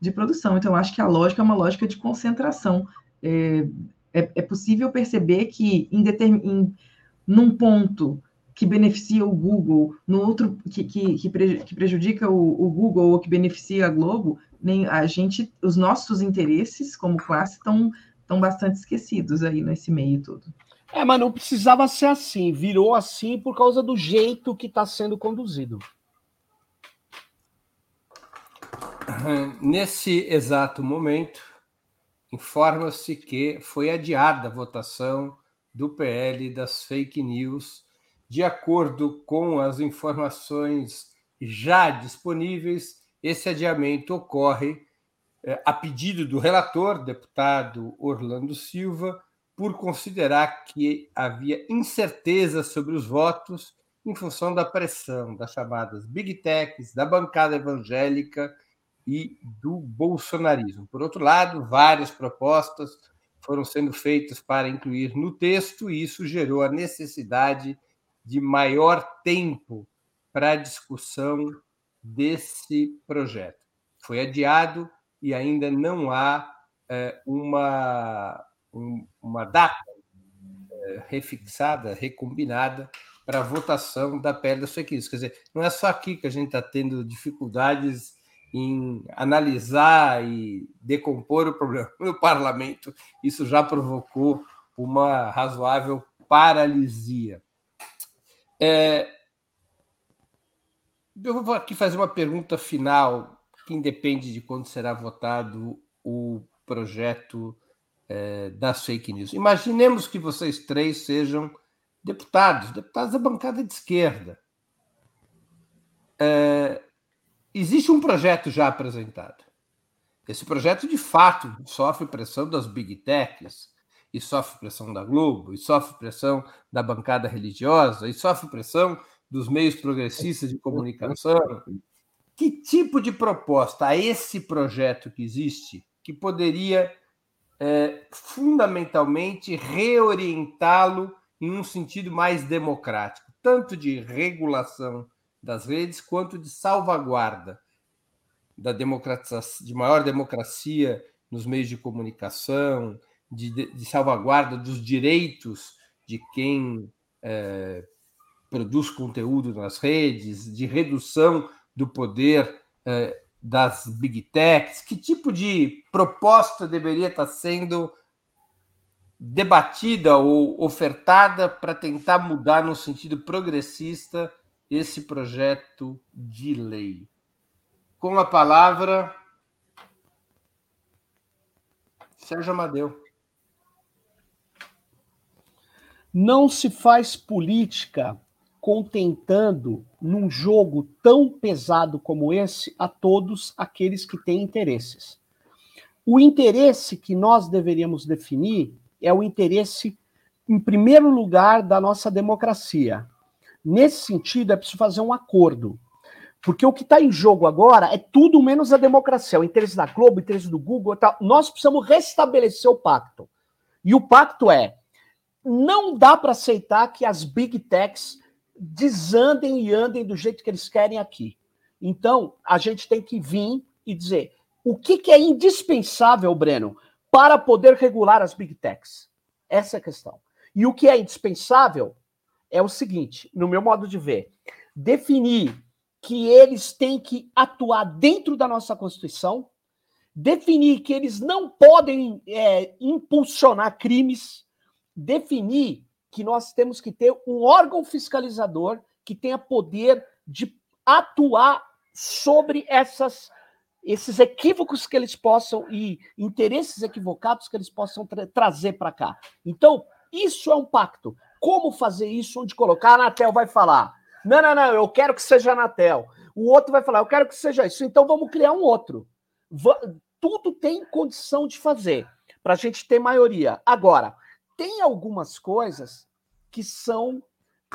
de produção. Então, acho que a lógica é uma lógica de concentração. É, é, é possível perceber que em, determin, em num ponto que beneficia o Google, no outro que, que, que prejudica o, o, Google ou que beneficia a Globo, nem a gente, os nossos interesses como classe estão estão bastante esquecidos aí nesse meio todo. É, mas não precisava ser assim. Virou assim por causa do jeito que está sendo conduzido. Nesse exato momento, informa-se que foi adiada a votação do PL das fake news de acordo com as informações já disponíveis, esse adiamento ocorre é, a pedido do relator, deputado Orlando Silva, por considerar que havia incerteza sobre os votos em função da pressão das chamadas big techs, da bancada evangélica e do bolsonarismo. Por outro lado, várias propostas foram sendo feitas para incluir no texto, e isso gerou a necessidade de maior tempo para a discussão desse projeto. Foi adiado e ainda não há é, uma, um, uma data é, refixada, recombinada para a votação da PL fake news. Quer dizer, não é só aqui que a gente está tendo dificuldades em analisar e decompor o problema no parlamento. Isso já provocou uma razoável paralisia. É, eu vou aqui fazer uma pergunta final, que independe de quando será votado o projeto é, das fake news. Imaginemos que vocês três sejam deputados, deputados da bancada de esquerda. É, existe um projeto já apresentado. Esse projeto, de fato, sofre pressão das big techs, e sofre pressão da Globo, e sofre pressão da bancada religiosa, e sofre pressão dos meios progressistas de comunicação. Que tipo de proposta a esse projeto que existe que poderia é, fundamentalmente reorientá-lo em um sentido mais democrático, tanto de regulação das redes quanto de salvaguarda da democratização, de maior democracia nos meios de comunicação, de, de salvaguarda dos direitos de quem é, produz conteúdo nas redes, de redução do poder é, das big techs? Que tipo de proposta deveria estar sendo debatida ou ofertada para tentar mudar no sentido progressista esse projeto de lei? Com a palavra, Sérgio Amadeu. Não se faz política contentando num jogo tão pesado como esse a todos aqueles que têm interesses. O interesse que nós deveríamos definir é o interesse, em primeiro lugar, da nossa democracia. Nesse sentido, é preciso fazer um acordo. Porque o que está em jogo agora é tudo menos a democracia. O interesse da Globo, o interesse do Google. Nós precisamos restabelecer o pacto. E o pacto é não dá para aceitar que as big techs desandem e andem do jeito que eles querem aqui. Então, a gente tem que vir e dizer o que, que é indispensável, Breno, para poder regular as big techs. Essa é a questão. E o que é indispensável é o seguinte, no meu modo de ver, definir que eles têm que atuar dentro da nossa Constituição, definir que eles não podem é, impulsionar crimes, definir que nós temos que ter um órgão fiscalizador que tenha poder de atuar sobre essas esses equívocos que eles possam e interesses equivocados que eles possam tra trazer para cá. Então, isso é um pacto. Como fazer isso? Onde colocar? A Anatel vai falar: não, não, não, eu quero que seja Anatel. O outro vai falar: eu quero que seja isso. Então, vamos criar um outro. Tudo tem condição de fazer para a gente ter maioria. Agora, tem algumas coisas que são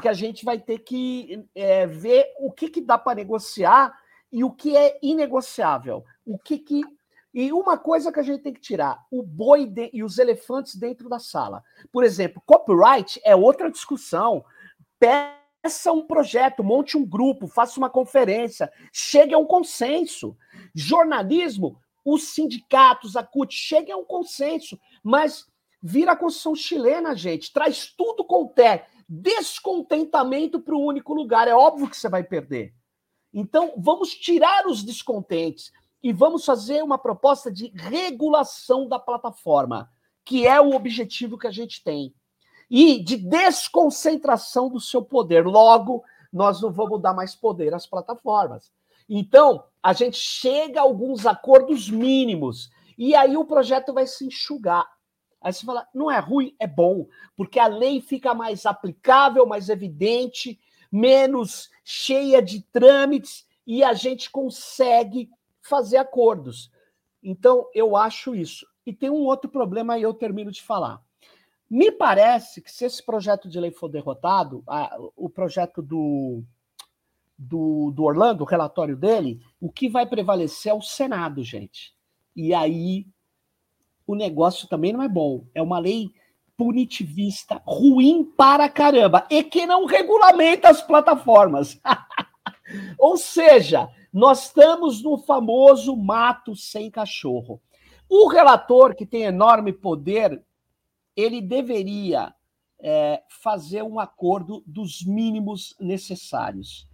que a gente vai ter que é, ver o que, que dá para negociar e o que é inegociável. O que, que e uma coisa que a gente tem que tirar: o boi de, e os elefantes dentro da sala. Por exemplo, copyright é outra discussão. Peça um projeto, monte um grupo, faça uma conferência, chegue a um consenso. Jornalismo, os sindicatos, a CUT, chegue a um consenso, mas Vira a Constituição chilena, gente. Traz tudo com té. descontentamento para o único lugar. É óbvio que você vai perder. Então, vamos tirar os descontentes e vamos fazer uma proposta de regulação da plataforma, que é o objetivo que a gente tem. E de desconcentração do seu poder. Logo, nós não vamos dar mais poder às plataformas. Então, a gente chega a alguns acordos mínimos e aí o projeto vai se enxugar. Aí você fala, não é ruim, é bom, porque a lei fica mais aplicável, mais evidente, menos cheia de trâmites e a gente consegue fazer acordos. Então, eu acho isso. E tem um outro problema aí eu termino de falar. Me parece que se esse projeto de lei for derrotado, a, o projeto do, do, do Orlando, o relatório dele, o que vai prevalecer é o Senado, gente. E aí o negócio também não é bom. É uma lei punitivista ruim para caramba e que não regulamenta as plataformas. Ou seja, nós estamos no famoso mato sem cachorro. O relator, que tem enorme poder, ele deveria é, fazer um acordo dos mínimos necessários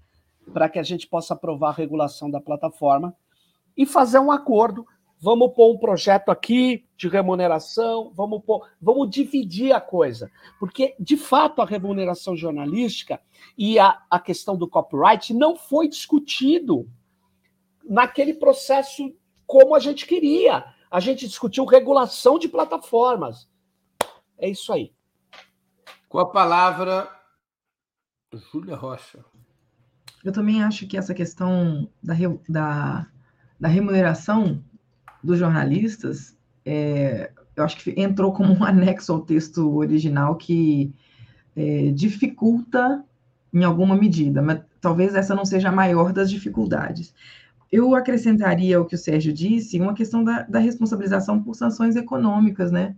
para que a gente possa aprovar a regulação da plataforma e fazer um acordo vamos pôr um projeto aqui de remuneração, vamos pôr, vamos dividir a coisa. Porque, de fato, a remuneração jornalística e a, a questão do copyright não foi discutido naquele processo como a gente queria. A gente discutiu regulação de plataformas. É isso aí. Com a palavra, Júlia Rocha. Eu também acho que essa questão da, da, da remuneração dos jornalistas, é, eu acho que entrou como um anexo ao texto original que é, dificulta em alguma medida, mas talvez essa não seja a maior das dificuldades. Eu acrescentaria o que o Sérgio disse, uma questão da, da responsabilização por sanções econômicas, né?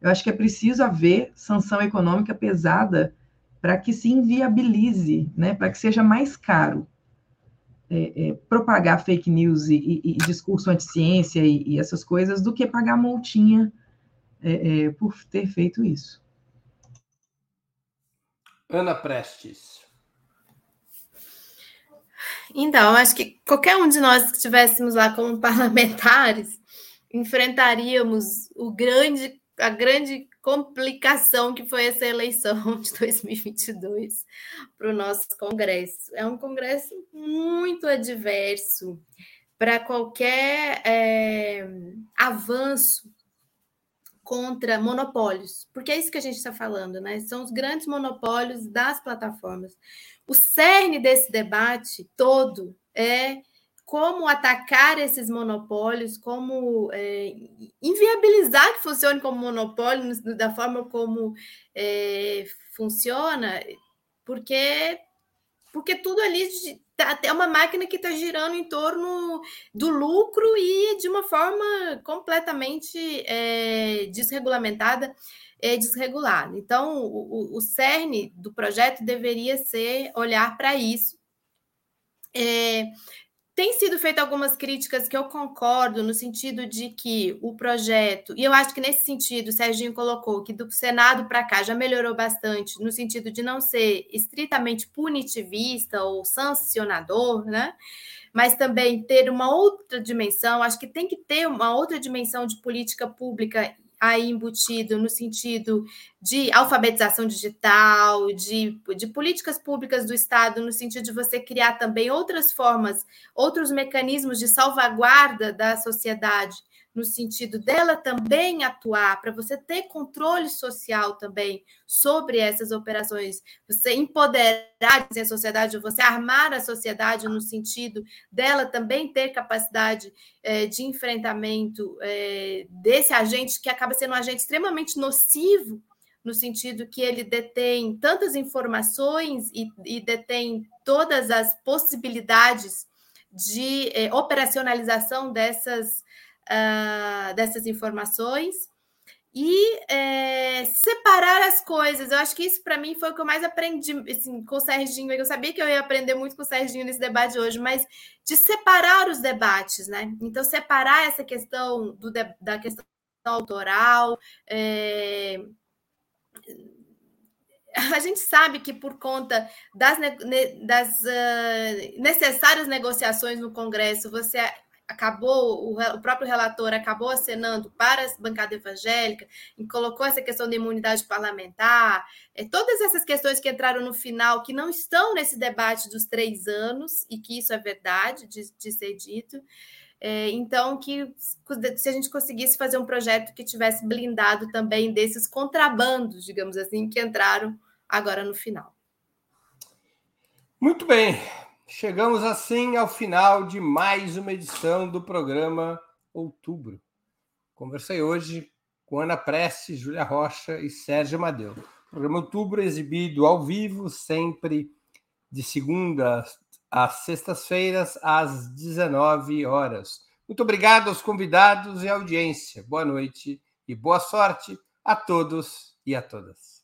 Eu acho que é preciso haver sanção econômica pesada para que se inviabilize, né? Para que seja mais caro é, é, propagar fake news e, e, e discurso anti-ciência e, e, essas coisas do que pagar multinha é, é, por ter feito isso. Ana Prestes. Então, acho que qualquer um de nós que estivéssemos lá como parlamentares enfrentaríamos o grande, a grande complicação que foi essa eleição de 2022 para o nosso Congresso. É um Congresso muito adverso para qualquer é, avanço contra monopólios, porque é isso que a gente está falando, né? São os grandes monopólios das plataformas. O cerne desse debate todo é como atacar esses monopólios, como é, inviabilizar que funcione como monopólio da forma como é, funciona, porque porque tudo ali tá, é uma máquina que está girando em torno do lucro e de uma forma completamente é, desregulamentada e desregulada. Então, o, o cerne do projeto deveria ser olhar para isso. É, tem sido feito algumas críticas que eu concordo, no sentido de que o projeto, e eu acho que nesse sentido o Serginho colocou que do Senado para cá já melhorou bastante, no sentido de não ser estritamente punitivista ou sancionador, né? Mas também ter uma outra dimensão, acho que tem que ter uma outra dimensão de política pública aí embutido no sentido de alfabetização digital, de, de políticas públicas do Estado, no sentido de você criar também outras formas, outros mecanismos de salvaguarda da sociedade no sentido dela também atuar, para você ter controle social também sobre essas operações, você empoderar a sociedade, você armar a sociedade no sentido dela também ter capacidade é, de enfrentamento é, desse agente que acaba sendo um agente extremamente nocivo no sentido que ele detém tantas informações e, e detém todas as possibilidades de eh, operacionalização dessas uh, dessas informações e é, separar as coisas. Eu acho que isso para mim foi o que eu mais aprendi assim, com o Serginho. Eu sabia que eu ia aprender muito com o Serginho nesse debate hoje, mas de separar os debates, né? Então, separar essa questão do, da questão autoral. É, a gente sabe que por conta das, das uh, necessárias negociações no Congresso, você acabou, o, próprio relator acabou acenando para a bancada evangélica e colocou essa questão da imunidade parlamentar, é, todas essas questões que entraram no final, que não estão nesse debate dos três anos, e que isso é verdade de, de ser dito. É, então, que se a gente conseguisse fazer um projeto que tivesse blindado também desses contrabandos, digamos assim, que entraram agora no final. Muito bem. Chegamos assim ao final de mais uma edição do programa Outubro. Conversei hoje com Ana Prestes, Júlia Rocha e Sérgio Amadeu. Programa Outubro exibido ao vivo, sempre de segunda às sextas-feiras, às 19 horas. Muito obrigado aos convidados e à audiência. Boa noite e boa sorte a todos e a todas.